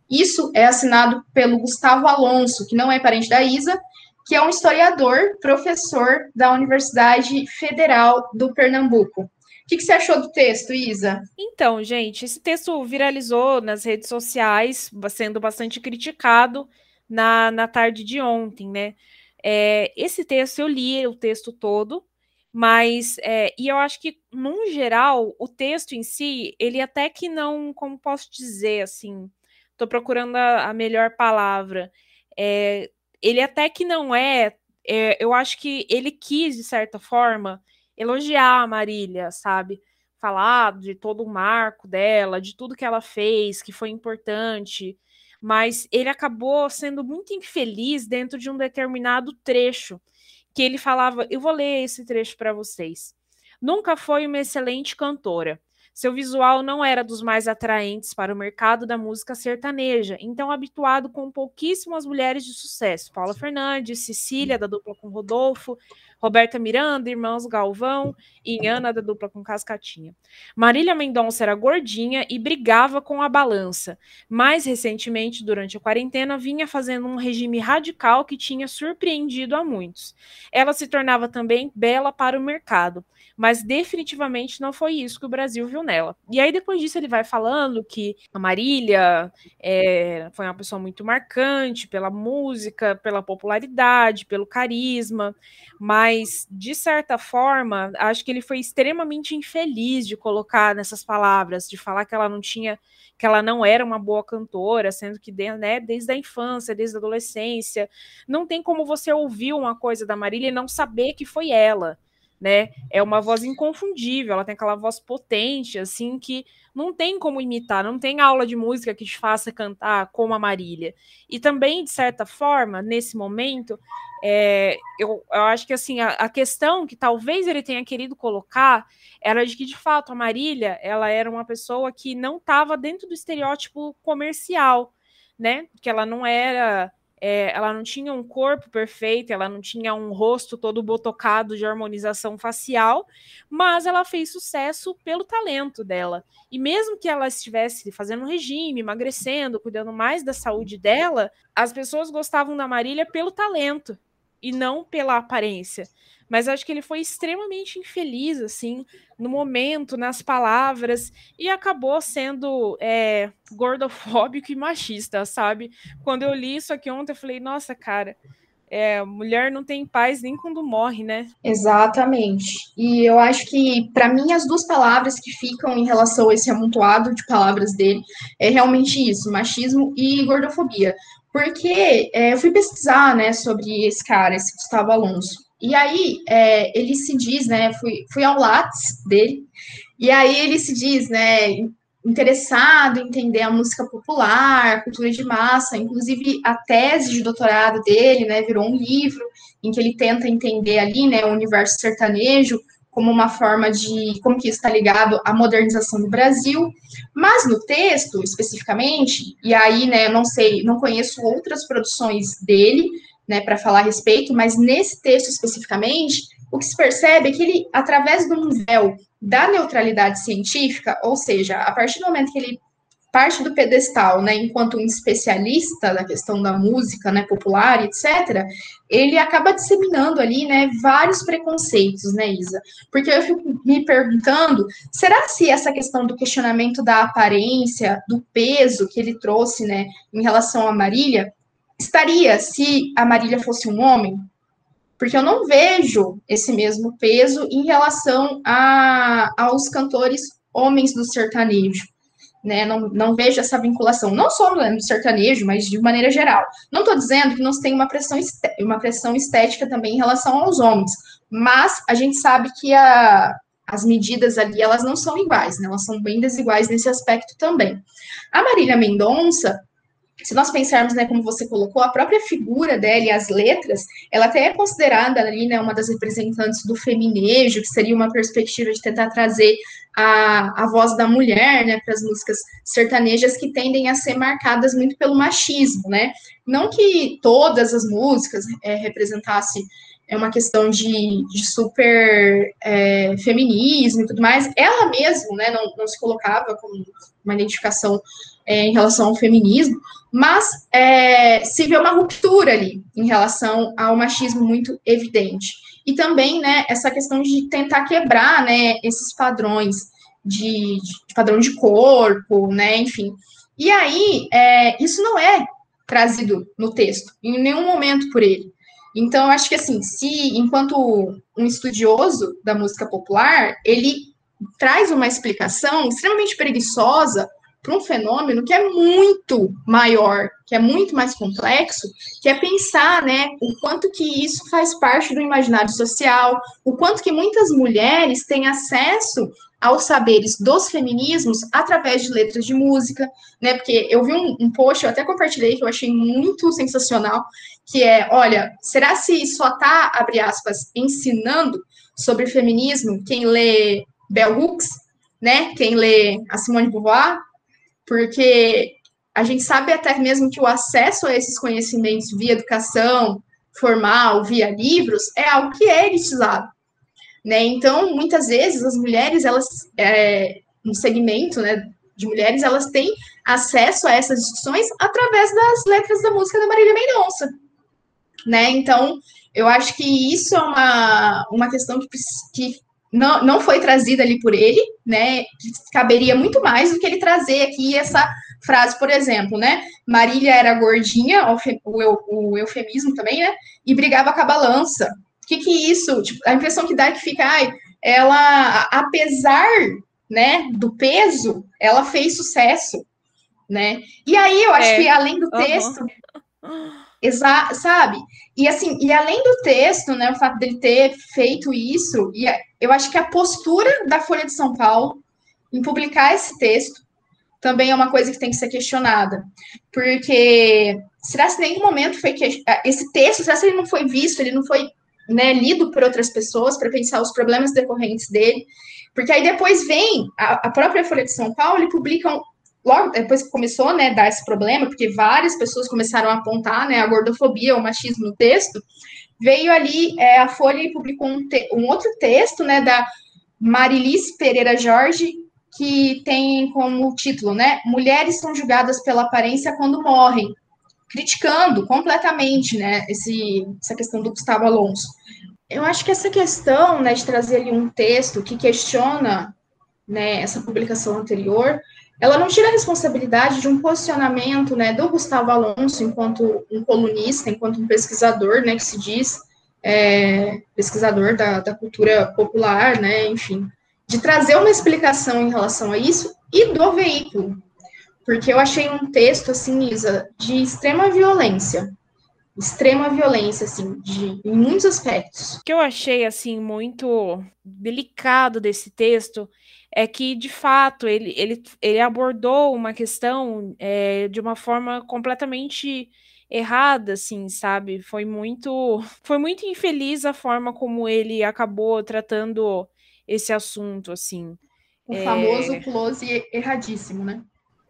Isso é assinado pelo Gustavo Alonso, que não é parente da Isa, que é um historiador, professor da Universidade Federal do Pernambuco. O que, que, você achou do texto, Isa? Então, gente, esse texto viralizou nas redes sociais, sendo bastante criticado na, na tarde de ontem, né? É, esse texto eu li o texto todo, Mas, é, e eu acho que, num geral, o texto em si, ele até que não, como posso dizer, assim, estou procurando a, a, melhor palavra, é, ele até que não é, é, eu acho que ele quis, de certa forma, elogiar a Marília, sabe? Falar de todo o marco dela, de tudo que ela fez, que foi importante, mas ele acabou sendo muito infeliz dentro de um determinado trecho que ele falava, eu vou ler esse trecho para vocês. Nunca foi uma excelente cantora. Seu visual não era dos mais atraentes para o mercado da música sertaneja, então habituado com pouquíssimas mulheres de sucesso. Paula Fernandes, Cecília, da dupla com Rodolfo, Roberta Miranda, Irmãos Galvão e Ana da dupla com Cascatinha. Marília Mendonça era gordinha e brigava com a balança. Mais recentemente, durante a quarentena, vinha fazendo um regime radical que tinha surpreendido a muitos. Ela se tornava também bela para o mercado mas definitivamente não foi isso que o Brasil viu nela. E aí, depois disso, ele vai falando que a Marília é, foi uma pessoa muito marcante pela música, pela popularidade, pelo carisma, mas, de certa forma, acho que ele foi extremamente infeliz de colocar nessas palavras, de falar que ela não tinha que ela não era uma boa cantora, sendo que né, desde a infância, desde a adolescência, não tem como você ouvir uma coisa da Marília e não saber que foi ela né? É uma voz inconfundível, ela tem aquela voz potente, assim, que não tem como imitar, não tem aula de música que te faça cantar como a Marília. E também, de certa forma, nesse momento, é, eu, eu, acho que assim, a, a, questão que talvez ele tenha querido colocar era de que, de fato, a Marília ela era uma pessoa que não estava dentro do estereótipo comercial, né? Que ela não era é, ela não tinha um corpo perfeito, ela não tinha um rosto todo botocado de harmonização facial, mas ela fez sucesso pelo talento dela. E mesmo que ela estivesse fazendo um regime, emagrecendo, cuidando mais da saúde dela, as pessoas gostavam da Marília pelo talento e não pela aparência mas acho que ele foi extremamente infeliz, assim, no momento, nas palavras, e acabou sendo é, gordofóbico e machista, sabe? Quando eu li isso aqui ontem, eu falei, nossa, cara, é, mulher não tem paz nem quando morre, né? Exatamente. E eu acho que, para mim, as duas palavras que ficam em relação a esse amontoado de palavras dele é realmente isso: machismo e gordofobia. Porque é, eu fui pesquisar né, sobre esse cara, esse Gustavo Alonso. E aí é, ele se diz, né? Fui, fui ao Lattes dele, e aí ele se diz, né? Interessado em entender a música popular, cultura de massa, inclusive a tese de doutorado dele, né? Virou um livro em que ele tenta entender ali, né? O universo sertanejo como uma forma de como que isso está ligado à modernização do Brasil, mas no texto especificamente, e aí, né, eu não sei, não conheço outras produções dele, né, para falar a respeito, mas nesse texto especificamente, o que se percebe é que ele, através do véu da neutralidade científica, ou seja, a partir do momento que ele parte do pedestal, né, enquanto um especialista da questão da música, né, popular, etc., ele acaba disseminando ali, né, vários preconceitos, né, Isa? Porque eu fico me perguntando, será se essa questão do questionamento da aparência, do peso que ele trouxe, né, em relação a Marília, estaria se a Marília fosse um homem? Porque eu não vejo esse mesmo peso em relação a, aos cantores homens do sertanejo. Né, não, não vejo essa vinculação, não só no sertanejo, mas de maneira geral. Não estou dizendo que não tem uma pressão, uma pressão estética também em relação aos homens, mas a gente sabe que a, as medidas ali, elas não são iguais, né, elas são bem desiguais nesse aspecto também. A Marília Mendonça, se nós pensarmos, né, como você colocou, a própria figura dela e as letras, ela até é considerada ali, né, uma das representantes do feminejo, que seria uma perspectiva de tentar trazer a, a voz da mulher, né, para as músicas sertanejas que tendem a ser marcadas muito pelo machismo, né? Não que todas as músicas é, representassem é uma questão de, de super é, feminismo e tudo mais. Ela mesma, né, não, não se colocava como uma identificação é, em relação ao feminismo, mas é, se vê uma ruptura ali em relação ao machismo muito evidente. E também, né, essa questão de tentar quebrar, né, esses padrões de, de padrão de corpo, né, enfim. E aí, é, isso não é trazido no texto, em nenhum momento por ele. Então, eu acho que assim, se enquanto um estudioso da música popular, ele traz uma explicação extremamente preguiçosa para um fenômeno que é muito maior, que é muito mais complexo, que é pensar, né, o quanto que isso faz parte do imaginário social, o quanto que muitas mulheres têm acesso aos saberes dos feminismos através de letras de música, né? Porque eu vi um, um post, eu até compartilhei, que eu achei muito sensacional, que é, olha, será se só tá, abre aspas, ensinando sobre feminismo quem lê Bell Hooks, né? Quem lê a Simone Beauvoir, porque a gente sabe até mesmo que o acesso a esses conhecimentos via educação formal, via livros, é algo que é elitizado. Né? Então, muitas vezes, as mulheres, elas, é, no segmento né, de mulheres, elas têm acesso a essas discussões através das letras da música da Marília Mendonça. Né? Então, eu acho que isso é uma, uma questão que, que não, não foi trazida ali por ele, né? Caberia muito mais do que ele trazer aqui essa frase, por exemplo, né? Marília era gordinha, o, o eufemismo também, né? E brigava com a balança. O que que isso? Tipo, a impressão que dá é que fica, ai, ela, apesar, né, do peso, ela fez sucesso, né? E aí eu acho é. que além do texto, uhum. exa sabe? E assim, e além do texto, né, o fato dele ter feito isso, e eu acho que a postura da Folha de São Paulo em publicar esse texto também é uma coisa que tem que ser questionada. Porque será que em nenhum momento foi que esse texto, será que ele não foi visto, ele não foi né, lido por outras pessoas para pensar os problemas decorrentes dele? Porque aí depois vem a, a própria Folha de São Paulo e publicam logo depois que começou, né, dar esse problema, porque várias pessoas começaram a apontar, né, a gordofobia, o machismo no texto, veio ali é, a Folha e publicou um, um, outro texto, né, da Marilis Pereira Jorge, que tem como título, né, Mulheres são julgadas pela aparência quando morrem, criticando completamente, né, esse, essa questão do Gustavo Alonso. Eu acho que essa questão, né, de trazer ali um texto que questiona, né, essa publicação anterior, ela não tira a responsabilidade de um posicionamento né, do Gustavo Alonso enquanto um colunista, enquanto um pesquisador, né, que se diz é, pesquisador da, da cultura popular, né, enfim, de trazer uma explicação em relação a isso e do veículo, porque eu achei um texto, assim, Isa, de extrema violência, extrema violência, assim, de, em muitos aspectos. O que eu achei, assim, muito delicado desse texto é que, de fato, ele, ele, ele abordou uma questão é, de uma forma completamente errada, assim, sabe? Foi muito, foi muito infeliz a forma como ele acabou tratando esse assunto, assim. O é... famoso close erradíssimo, né?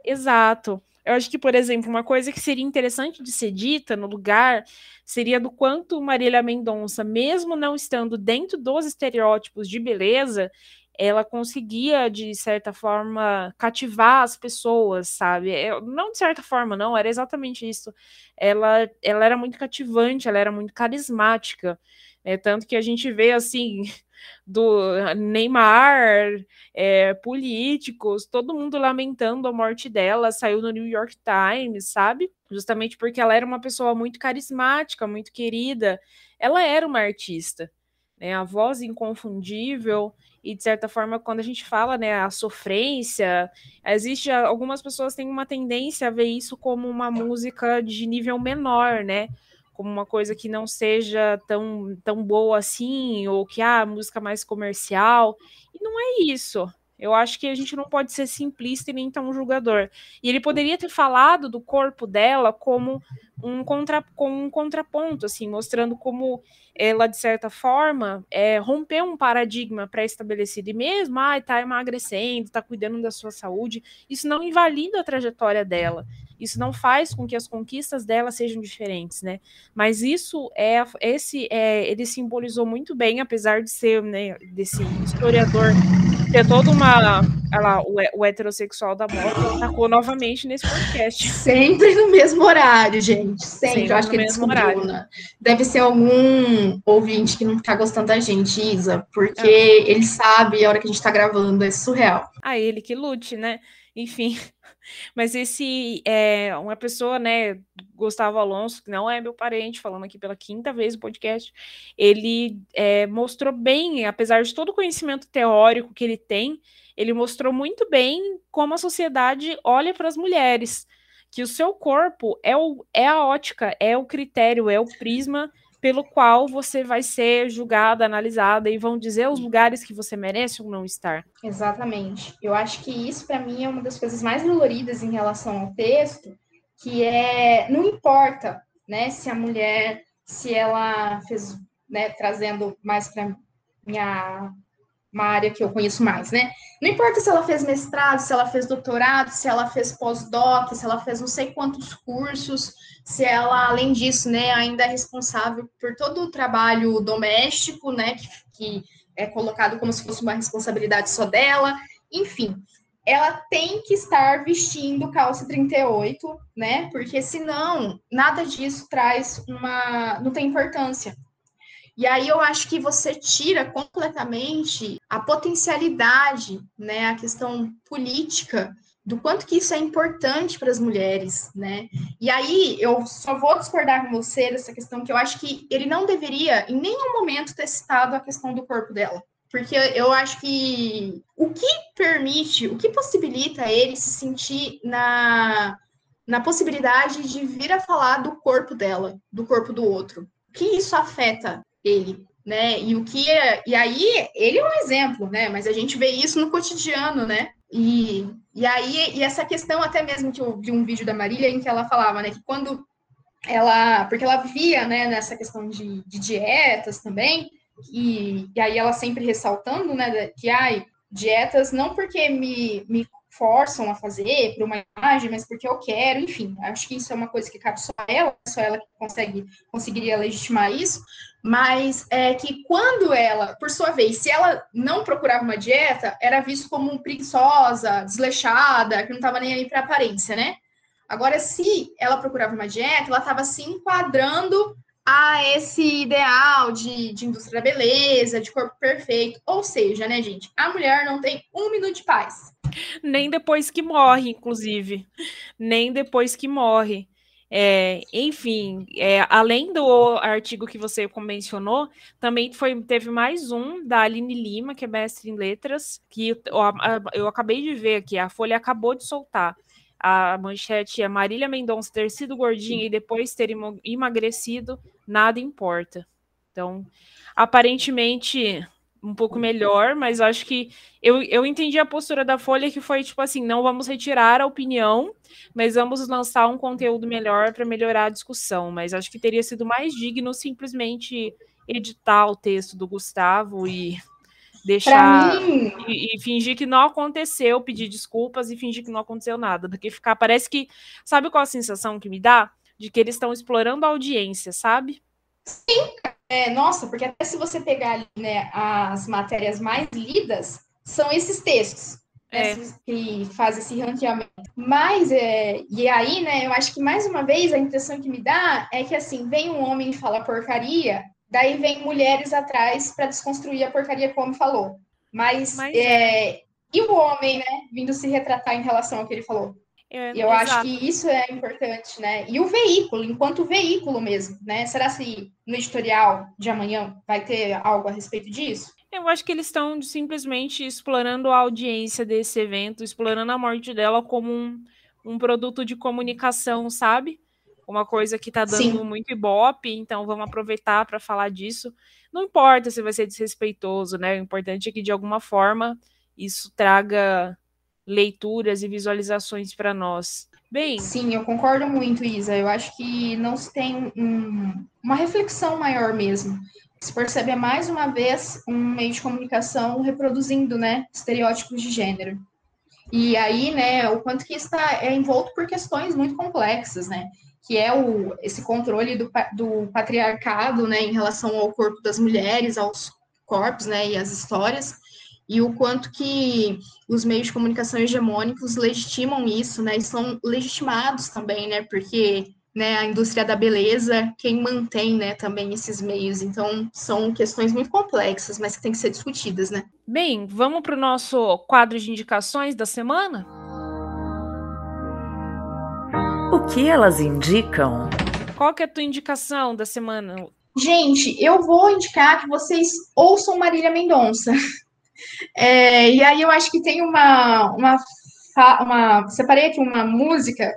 Exato. Eu acho que, por exemplo, uma coisa que seria interessante de ser dita no lugar seria do quanto Marília Mendonça, mesmo não estando dentro dos estereótipos de beleza, ela conseguia, de certa forma, cativar as pessoas, sabe? É, não de certa forma, não, era exatamente isso. Ela, ela era muito cativante, ela era muito carismática. É, tanto que a gente vê, assim, do Neymar, é, políticos, todo mundo lamentando a morte dela, saiu no New York Times, sabe? Justamente porque ela era uma pessoa muito carismática, muito querida. Ela era uma artista, né? A voz inconfundível e de certa forma quando a gente fala né a sofrência existe algumas pessoas têm uma tendência a ver isso como uma música de nível menor né como uma coisa que não seja tão, tão boa assim ou que ah, música mais comercial e não é isso eu acho que a gente não pode ser simplista e nem tão julgador. E ele poderia ter falado do corpo dela como um, contra, como um contraponto, assim, mostrando como ela, de certa forma, é, rompeu um paradigma pré-estabelecido. E mesmo, ah, tá emagrecendo, tá cuidando da sua saúde, isso não invalida a trajetória dela. Isso não faz com que as conquistas dela sejam diferentes, né? Mas isso é esse é, ele simbolizou muito bem, apesar de ser né, desse historiador ter toda uma. Ela, o, o heterossexual da moto atacou novamente nesse podcast. Sempre no mesmo horário, gente. Sempre. Sempre Eu acho que ele descobriu, né? Deve ser algum ouvinte que não tá gostando da gente, Isa, porque é. ele sabe a hora que a gente tá gravando, é surreal. Ah, ele que lute, né? Enfim. Mas esse é uma pessoa, né, Gustavo Alonso, que não é meu parente, falando aqui pela quinta vez no podcast, ele é, mostrou bem, apesar de todo o conhecimento teórico que ele tem, ele mostrou muito bem como a sociedade olha para as mulheres, que o seu corpo é, o, é a ótica, é o critério, é o prisma pelo qual você vai ser julgada, analisada e vão dizer os lugares que você merece ou não estar. Exatamente. Eu acho que isso para mim é uma das coisas mais doloridas em relação ao texto, que é não importa, né, se a mulher, se ela fez, né, trazendo mais para minha uma área que eu conheço mais, né? Não importa se ela fez mestrado, se ela fez doutorado, se ela fez pós-doc, se ela fez não sei quantos cursos, se ela, além disso, né, ainda é responsável por todo o trabalho doméstico, né, que, que é colocado como se fosse uma responsabilidade só dela, enfim, ela tem que estar vestindo calça 38, né, porque senão nada disso traz uma, não tem importância. E aí eu acho que você tira completamente a potencialidade, né, a questão política do quanto que isso é importante para as mulheres, né? E aí eu só vou discordar com você dessa questão que eu acho que ele não deveria em nenhum momento ter citado a questão do corpo dela. Porque eu acho que o que permite, o que possibilita ele se sentir na, na possibilidade de vir a falar do corpo dela, do corpo do outro. O que isso afeta ele, né? E o que é, e aí ele é um exemplo, né? Mas a gente vê isso no cotidiano, né? E, e aí, e essa questão até mesmo que eu vi um vídeo da Marília em que ela falava, né, que quando ela, porque ela via, né, nessa questão de, de dietas também, e, e aí ela sempre ressaltando, né, que, ai, dietas não porque me, me forçam a fazer por uma imagem, mas porque eu quero, enfim, acho que isso é uma coisa que cabe só a ela, só ela que consegue, conseguiria legitimar isso, mas é que quando ela, por sua vez, se ela não procurava uma dieta, era visto como preguiçosa, desleixada, que não estava nem aí para aparência, né? Agora, se ela procurava uma dieta, ela estava se enquadrando a esse ideal de, de indústria da beleza, de corpo perfeito. Ou seja, né, gente, a mulher não tem um minuto de paz. Nem depois que morre, inclusive. Nem depois que morre. É, enfim, é, além do artigo que você mencionou, também foi, teve mais um da Aline Lima, que é mestre em letras, que eu, eu acabei de ver aqui, a Folha acabou de soltar. A manchete é Marília Mendonça ter sido gordinha e depois ter emagrecido, nada importa. Então, aparentemente, um pouco melhor, mas acho que eu, eu entendi a postura da Folha que foi tipo assim: não vamos retirar a opinião, mas vamos lançar um conteúdo melhor para melhorar a discussão. Mas acho que teria sido mais digno simplesmente editar o texto do Gustavo e deixar mim... e, e, fingir que não aconteceu, pedir desculpas e fingir que não aconteceu nada, do que ficar. Parece que. Sabe qual a sensação que me dá? De que eles estão explorando a audiência, sabe? Sim, é, nossa, porque até se você pegar ali, né, as matérias mais lidas, são esses textos. É. que fazem esse ranqueamento. Mas, é, e aí, né, eu acho que mais uma vez a impressão que me dá é que assim, vem um homem e fala porcaria, daí vem mulheres atrás para desconstruir a porcaria que o homem falou. Mas, Mas... É, e o homem, né, vindo se retratar em relação ao que ele falou? É, eu exato. acho que isso é importante, né? E o veículo, enquanto veículo mesmo, né? Será se no editorial de amanhã vai ter algo a respeito disso? Eu acho que eles estão simplesmente explorando a audiência desse evento, explorando a morte dela como um, um produto de comunicação, sabe? Uma coisa que está dando Sim. muito ibope, então vamos aproveitar para falar disso. Não importa se vai ser desrespeitoso, né? O importante é que, de alguma forma, isso traga leituras e visualizações para nós. Bem. Sim, eu concordo muito, Isa. Eu acho que não se tem um, uma reflexão maior mesmo. Se percebe mais uma vez um meio de comunicação reproduzindo, né, estereótipos de gênero. E aí, né, o quanto que está é envolto por questões muito complexas, né, que é o, esse controle do, do patriarcado, né, em relação ao corpo das mulheres, aos corpos, né, e as histórias, e o quanto que os meios de comunicação hegemônicos legitimam isso, né, e são legitimados também, né, porque né, a indústria da beleza, quem mantém, né, também esses meios. Então, são questões muito complexas, mas que têm que ser discutidas, né? Bem, vamos para o nosso quadro de indicações da semana? que elas indicam? Qual que é a tua indicação da semana? Gente, eu vou indicar que vocês ouçam Marília Mendonça. É, e aí eu acho que tem uma, uma, uma. Separei aqui uma música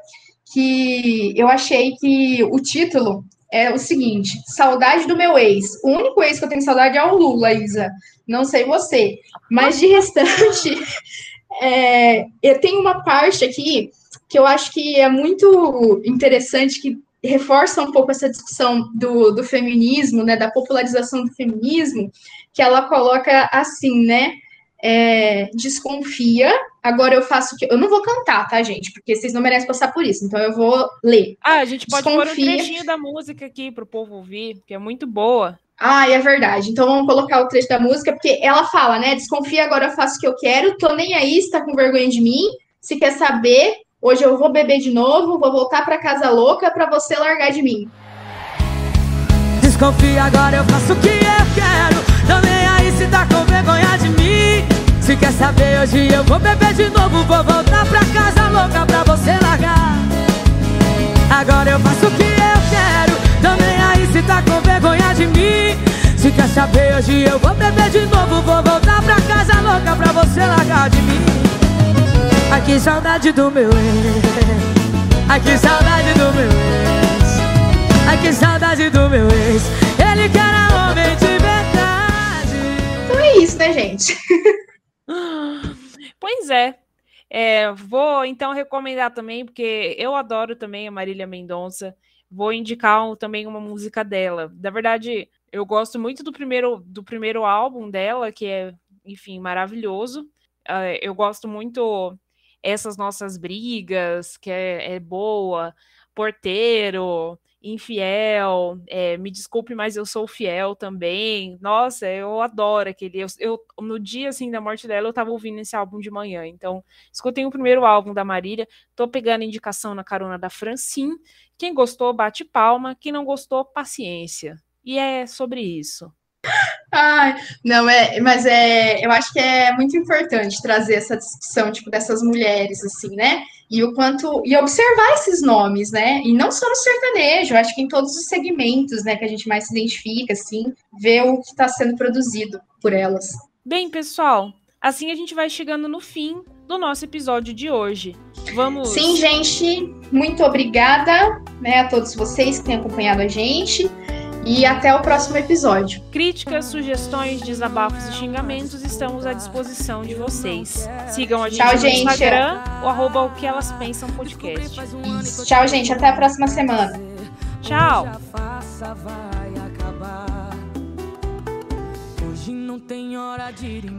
que eu achei que o título é o seguinte: Saudade do meu ex. O único ex que eu tenho saudade é o Lula, Isa. Não sei você. Mas de restante, <laughs> é, eu tenho uma parte aqui que eu acho que é muito interessante, que reforça um pouco essa discussão do, do feminismo, né, da popularização do feminismo, que ela coloca assim, né? É, desconfia. Agora eu faço que eu não vou cantar, tá, gente? Porque vocês não merecem passar por isso. Então eu vou ler. Ah, a gente pode desconfia. pôr um trechinho da música aqui para o povo ouvir, que é muito boa. Ah, é verdade. Então vamos colocar o trecho da música, porque ela fala, né? Desconfia, agora eu faço o que eu quero, tô nem aí, está com vergonha de mim. Se quer saber, hoje eu vou beber de novo, vou voltar para casa louca para você largar de mim. Desconfia, agora eu faço o que eu quero. Nem aí se tá com vergonha de mim. Se quer saber, hoje eu vou beber de novo, vou voltar pra casa louca pra você largar. Agora eu faço o que eu quero. Nem aí se tá com vergonha de mim. Se quer saber, hoje eu vou beber de novo Vou voltar pra casa louca pra você largar de mim Ai que saudade do meu ex Ai que saudade do meu ex Ai que saudade do meu ex Ele que era homem de verdade Então é isso, né, gente? <laughs> pois é. é. Vou então recomendar também, porque eu adoro também a Marília Mendonça. Vou indicar um, também uma música dela. Na verdade, eu gosto muito do primeiro, do primeiro álbum dela, que é, enfim, maravilhoso. Uh, eu gosto muito essas nossas brigas, que é, é boa, porteiro, infiel, é, me desculpe, mas eu sou fiel também. Nossa, eu adoro aquele. Eu, eu, no dia assim da morte dela, eu tava ouvindo esse álbum de manhã. Então, escutei o primeiro álbum da Marília, tô pegando indicação na carona da Francine. Quem gostou, bate palma. Quem não gostou, paciência. E é sobre isso. Ai, não, é, mas é, eu acho que é muito importante trazer essa discussão, tipo, dessas mulheres, assim, né? E o quanto, e observar esses nomes, né? E não só no sertanejo, acho que em todos os segmentos, né, que a gente mais se identifica, assim, ver o que está sendo produzido por elas. Bem, pessoal, assim a gente vai chegando no fim do nosso episódio de hoje. Vamos. Sim, gente, muito obrigada, né, a todos vocês que têm acompanhado a gente. E até o próximo episódio. Críticas, sugestões, desabafos e xingamentos estamos à disposição de vocês. Sigam a gente Tchau, no gente. Instagram, o arroba o que elas pensam podcast. Isso. Tchau, gente. Até a próxima semana. Tchau.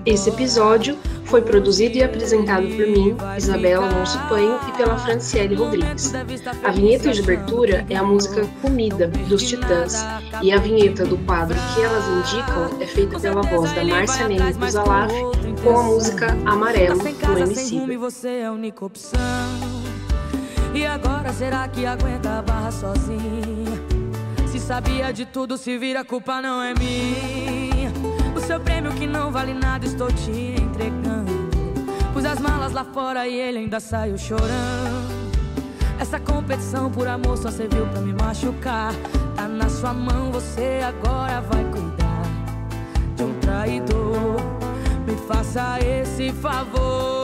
Esse episódio foi produzido e apresentado por mim, Isabela Alonso Panho, e pela Franciele Rodrigues. A vinheta de abertura é a música Comida, dos Titãs, e a vinheta do quadro Que Elas Indicam é feita pela voz da Márcia do Zalaf, com a música Amarelo, do MC. E agora será que aguenta a barra sozinha? Se sabia de tudo, se vira, a culpa não é minha. Seu prêmio que não vale nada, estou te entregando. Pus as malas lá fora e ele ainda saiu chorando. Essa competição por amor só serviu pra me machucar. Tá na sua mão, você agora vai cuidar de um traidor. Me faça esse favor.